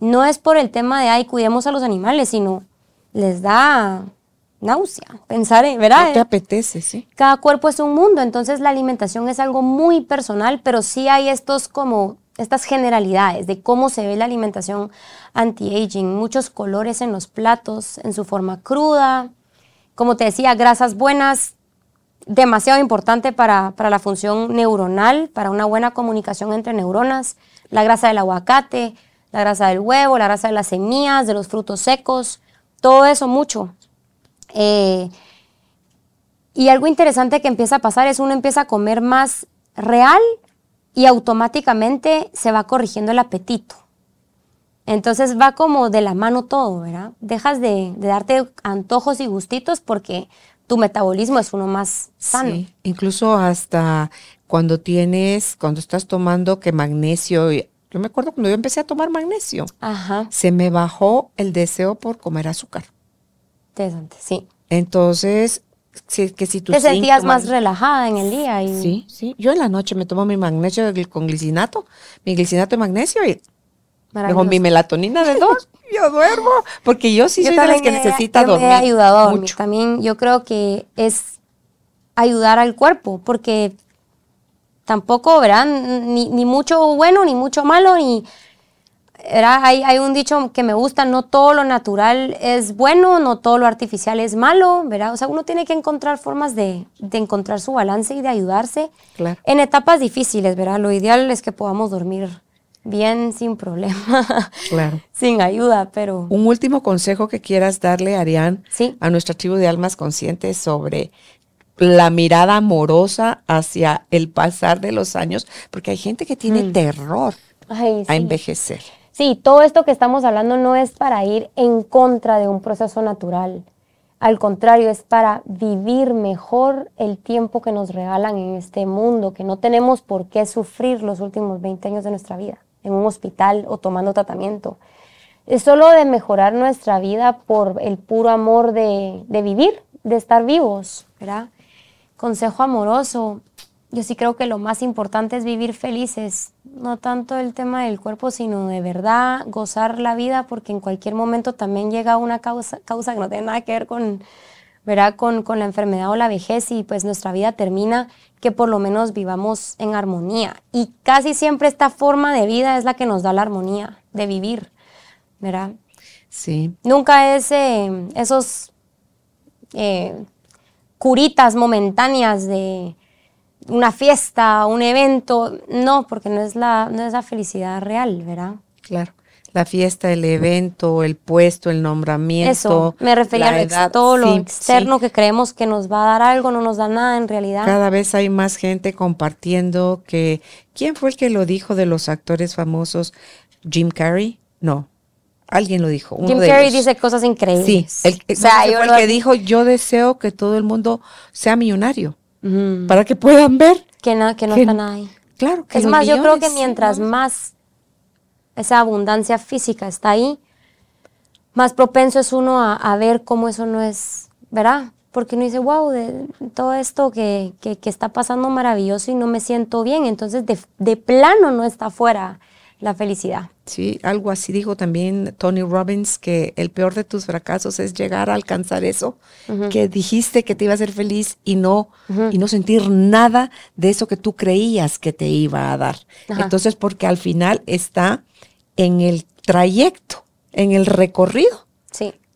No es por el tema de, ay, cuidemos a los animales, sino les da náusea, pensar en, ¿verdad? No te apetece, sí. Cada cuerpo es un mundo, entonces la alimentación es algo muy personal, pero sí hay estos como estas generalidades de cómo se ve la alimentación anti-aging, muchos colores en los platos, en su forma cruda, como te decía, grasas buenas, demasiado importante para, para la función neuronal, para una buena comunicación entre neuronas, la grasa del aguacate, la grasa del huevo, la grasa de las semillas, de los frutos secos, todo eso mucho. Eh, y algo interesante que empieza a pasar es uno empieza a comer más real y automáticamente se va corrigiendo el apetito. Entonces va como de la mano todo, ¿verdad? Dejas de, darte antojos y gustitos porque tu metabolismo es uno más sano. Sí, incluso hasta cuando tienes, cuando estás tomando que magnesio, yo me acuerdo cuando yo empecé a tomar magnesio, se me bajó el deseo por comer azúcar. Interesante, sí. Entonces, que si te sentías más relajada en el día. Y... Sí, sí. Yo en la noche me tomo mi magnesio con glicinato, mi glicinato de magnesio y con mi melatonina de dos, yo duermo, porque yo sí soy de las que necesita dormir. Me ha ayudado a dormir. También yo creo que es ayudar al cuerpo, porque tampoco, ¿verdad? Ni, ni mucho bueno, ni mucho malo, ni hay, un dicho que me gusta, no todo lo natural es bueno, no todo lo artificial es malo, ¿verdad? O sea, uno tiene que encontrar formas de, encontrar su balance y de ayudarse en etapas difíciles, ¿verdad? Lo ideal es que podamos dormir bien sin problema, Claro. sin ayuda, pero Un último consejo que quieras darle, Arián, sí. a nuestra tribu de almas conscientes sobre la mirada amorosa hacia el pasar de los años, porque hay gente que tiene Mm. terror Ay, a envejecer. Sí, todo esto que estamos hablando no es para ir en contra de un proceso natural. Al contrario, es para vivir mejor el tiempo que nos regalan en este mundo, que no tenemos por qué sufrir los últimos 20 años de nuestra vida en un hospital o tomando tratamiento. Es solo de mejorar nuestra vida por el puro amor de, vivir, de estar vivos, ¿verdad? Consejo amoroso. Yo sí creo que lo más importante es vivir felices, no tanto el tema del cuerpo, sino de verdad gozar la vida, porque en cualquier momento también llega una causa, causa que no tiene nada que ver con, ¿verdad? Con, con la enfermedad o la vejez y pues nuestra vida termina, que por lo menos vivamos en armonía. Y casi siempre esta forma de vida es la que nos da la armonía de vivir, ¿verdad? Sí, Nunca es eh, esos eh, curitas momentáneas de una fiesta, un evento. No, porque no es la, no es la felicidad real, ¿verdad? claro. La fiesta, el evento, el puesto, el nombramiento. Eso, me refería a edad. todo lo Sí, externo sí. que creemos que nos va a dar algo, no nos da nada en realidad. Cada vez hay más gente compartiendo que... ¿Quién fue el que lo dijo de los actores famosos? ¿Jim Carrey? No. Alguien lo dijo. uno Jim Carrey dice cosas increíbles. Sí, el, o sea, yo fue el lo- que dijo, yo deseo que todo el mundo sea millonario, Para que puedan ver. que, na- que no que- está nada ahí. Claro, que Es más, yo creo que mientras ¿no? más esa abundancia física está ahí, más propenso es uno a, a ver cómo eso no es, ¿verdad? Porque uno dice, wow, de todo esto que, que- que está pasando maravilloso y no me siento bien. Entonces, de, de plano no está fuera la felicidad. Sí, algo así dijo también Tony Robbins, que el peor de tus fracasos es llegar a alcanzar eso, que dijiste que te iba a hacer feliz y no, y no sentir nada de eso que tú creías que te iba a dar. Ajá. Entonces, porque al final está en el trayecto, en el recorrido.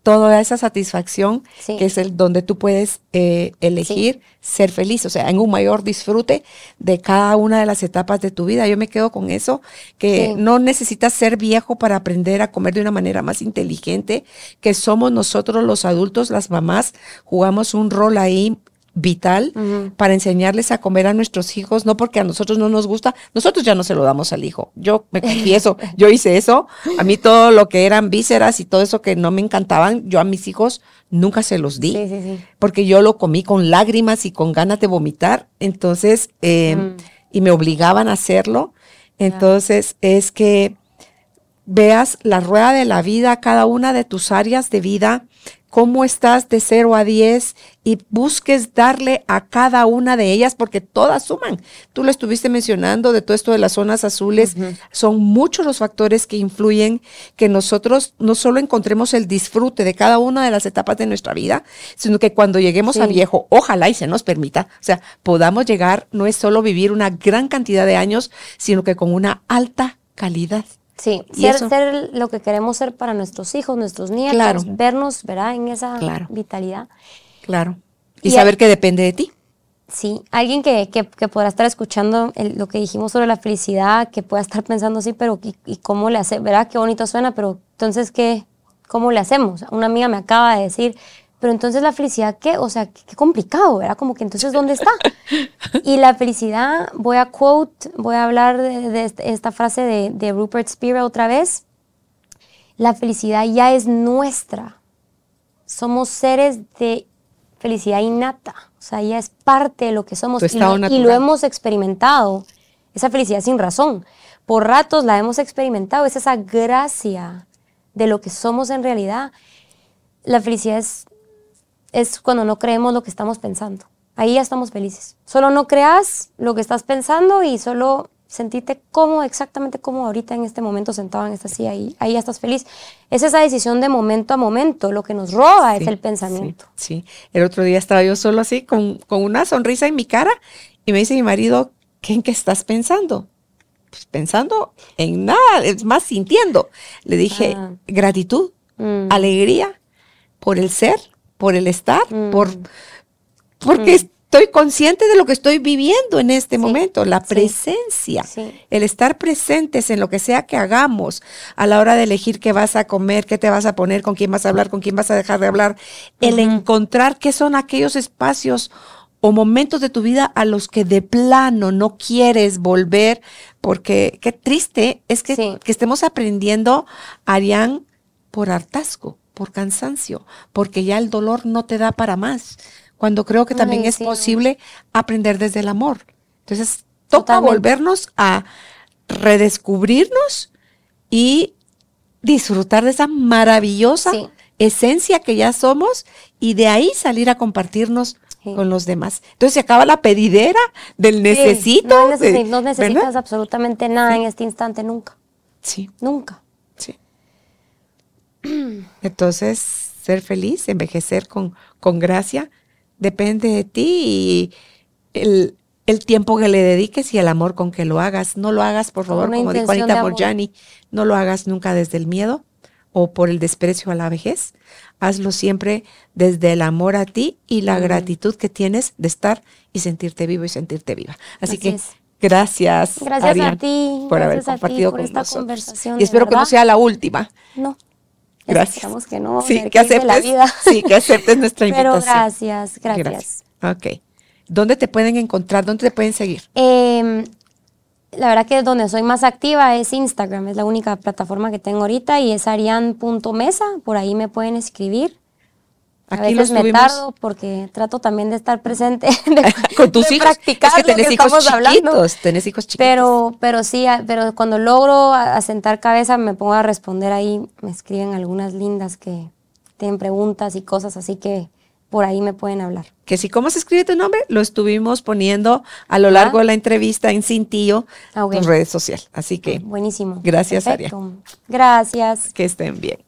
Toda esa satisfacción Sí. que es el donde tú puedes eh, elegir ser feliz, o sea, en un mayor disfrute de cada una de las etapas de tu vida. Yo me quedo con eso, que Sí. no necesitas ser viejo para aprender a comer de una manera más inteligente, que somos nosotros los adultos, las mamás, jugamos un rol ahí vital para enseñarles a comer a nuestros hijos, no porque a nosotros no nos gusta, nosotros ya no se lo damos al hijo. Yo me confieso, yo hice eso, a mí todo lo que eran vísceras y todo eso que no me encantaban, yo a mis hijos nunca se los di, sí, sí, sí. porque yo lo comí con lágrimas y con ganas de vomitar, entonces, eh, Mm. y me obligaban a hacerlo, entonces es que veas la rueda de la vida, cada una de tus áreas de vida, cómo estás de 0 a 10 y busques darle a cada una de ellas porque todas suman. Tú lo estuviste mencionando de todo esto de las zonas azules. Son muchos los factores que influyen que nosotros no solo encontremos el disfrute de cada una de las etapas de nuestra vida, sino que cuando lleguemos a viejo, ojalá y se nos permita, o sea, podamos llegar, no es solo vivir una gran cantidad de años, sino que con una alta calidad. Sí, ser, eso- ser lo que queremos ser para nuestros hijos, nuestros nietos, Claro. vernos, ¿verdad? En esa Claro. vitalidad. Claro. Y, Y saber a- que depende de ti. Sí, alguien que, que, que podrá estar escuchando el- lo que dijimos sobre la felicidad, que pueda estar pensando así, pero ¿y, y cómo le hace? ¿Verdad? Qué bonito suena, pero entonces, ¿qué? ¿Cómo le hacemos? Una amiga me acaba de decir, pero entonces la felicidad, ¿qué? O sea, qué, complicado, ¿verdad? Como que entonces, ¿dónde está? y la felicidad, voy a quote, voy a hablar de, de esta frase de, de Rupert Spira otra vez. La felicidad ya es nuestra. Somos seres de felicidad innata. O sea, ya es parte de lo que somos. Y lo, y lo hemos experimentado. Esa felicidad sin razón. Por ratos la hemos experimentado. Es esa gracia de lo que somos en realidad. La felicidad es, es cuando no creemos lo que estamos pensando. Ahí ya estamos felices. Solo no creas lo que estás pensando y solo sentirte cómodo, exactamente como ahorita en este momento sentado en esta silla y ahí ya estás feliz. Es esa decisión de momento a momento. Lo que nos roba es el pensamiento. Sí, sí. El otro día estaba yo solo así, con, con una sonrisa en mi cara, y me dice mi marido, ¿qué, ¿en qué estás pensando? Pues pensando en nada, es más sintiendo. Le dije, Ah. gratitud, Mm. alegría por el ser, por el estar, Mm. por porque es- estoy consciente de lo que estoy viviendo en este momento, la presencia, el estar presentes en lo que sea que hagamos a la hora de elegir qué vas a comer, qué te vas a poner, con quién vas a hablar, con quién vas a dejar de hablar, el encontrar qué son aquellos espacios o momentos de tu vida a los que de plano no quieres volver, porque qué triste es que, que estemos aprendiendo, Arián, por hartazgo, por cansancio, porque ya el dolor no te da para más cuando creo que también es posible aprender desde el amor. Entonces, toca volvernos a redescubrirnos y disfrutar de esa maravillosa esencia que ya somos y de ahí salir a compartirnos con los demás. Entonces se acaba la pedidera del necesito. No, necesitas absolutamente nada en este instante, nunca. Sí. Nunca. Entonces, ser feliz, envejecer con, con gracia, depende de ti y el, tiempo que le dediques y el amor con que lo hagas. No lo hagas, por favor, como dijo Anita Borjani, no lo hagas nunca desde el miedo o por el desprecio a la vejez. Hazlo siempre desde el amor a ti y la gratitud que tienes de estar y sentirte vivo y sentirte viva. Así, que gracias. Gracias a ti. Por haber compartido con esta conversación. Y espero que no sea la última. No. Gracias. que no. Sí, que aceptes, sí, que aceptes nuestra invitación. Pero gracias, gracias, Ok. ¿Dónde te pueden encontrar? ¿Dónde te pueden seguir? Em, la verdad que donde soy más activa es Instagram, es la única plataforma que tengo ahorita y es arian.mesa, por ahí me pueden escribir. A veces me tardo porque trato también de estar presente, con tus hijos. Practicar es que tenés hijos chiquitos, hablando. tenés hijos chiquitos. Pero, pero sí, pero cuando logro asentar cabeza me pongo a responder ahí, me escriben algunas lindas que tienen preguntas y cosas, así que por ahí me pueden hablar. Que si cómo se escribe tu nombre, lo estuvimos poniendo a lo largo de la entrevista en Cintillo, ah, en redes sociales. Así que. Buenísimo. Gracias, Aria. Gracias. Que estén bien.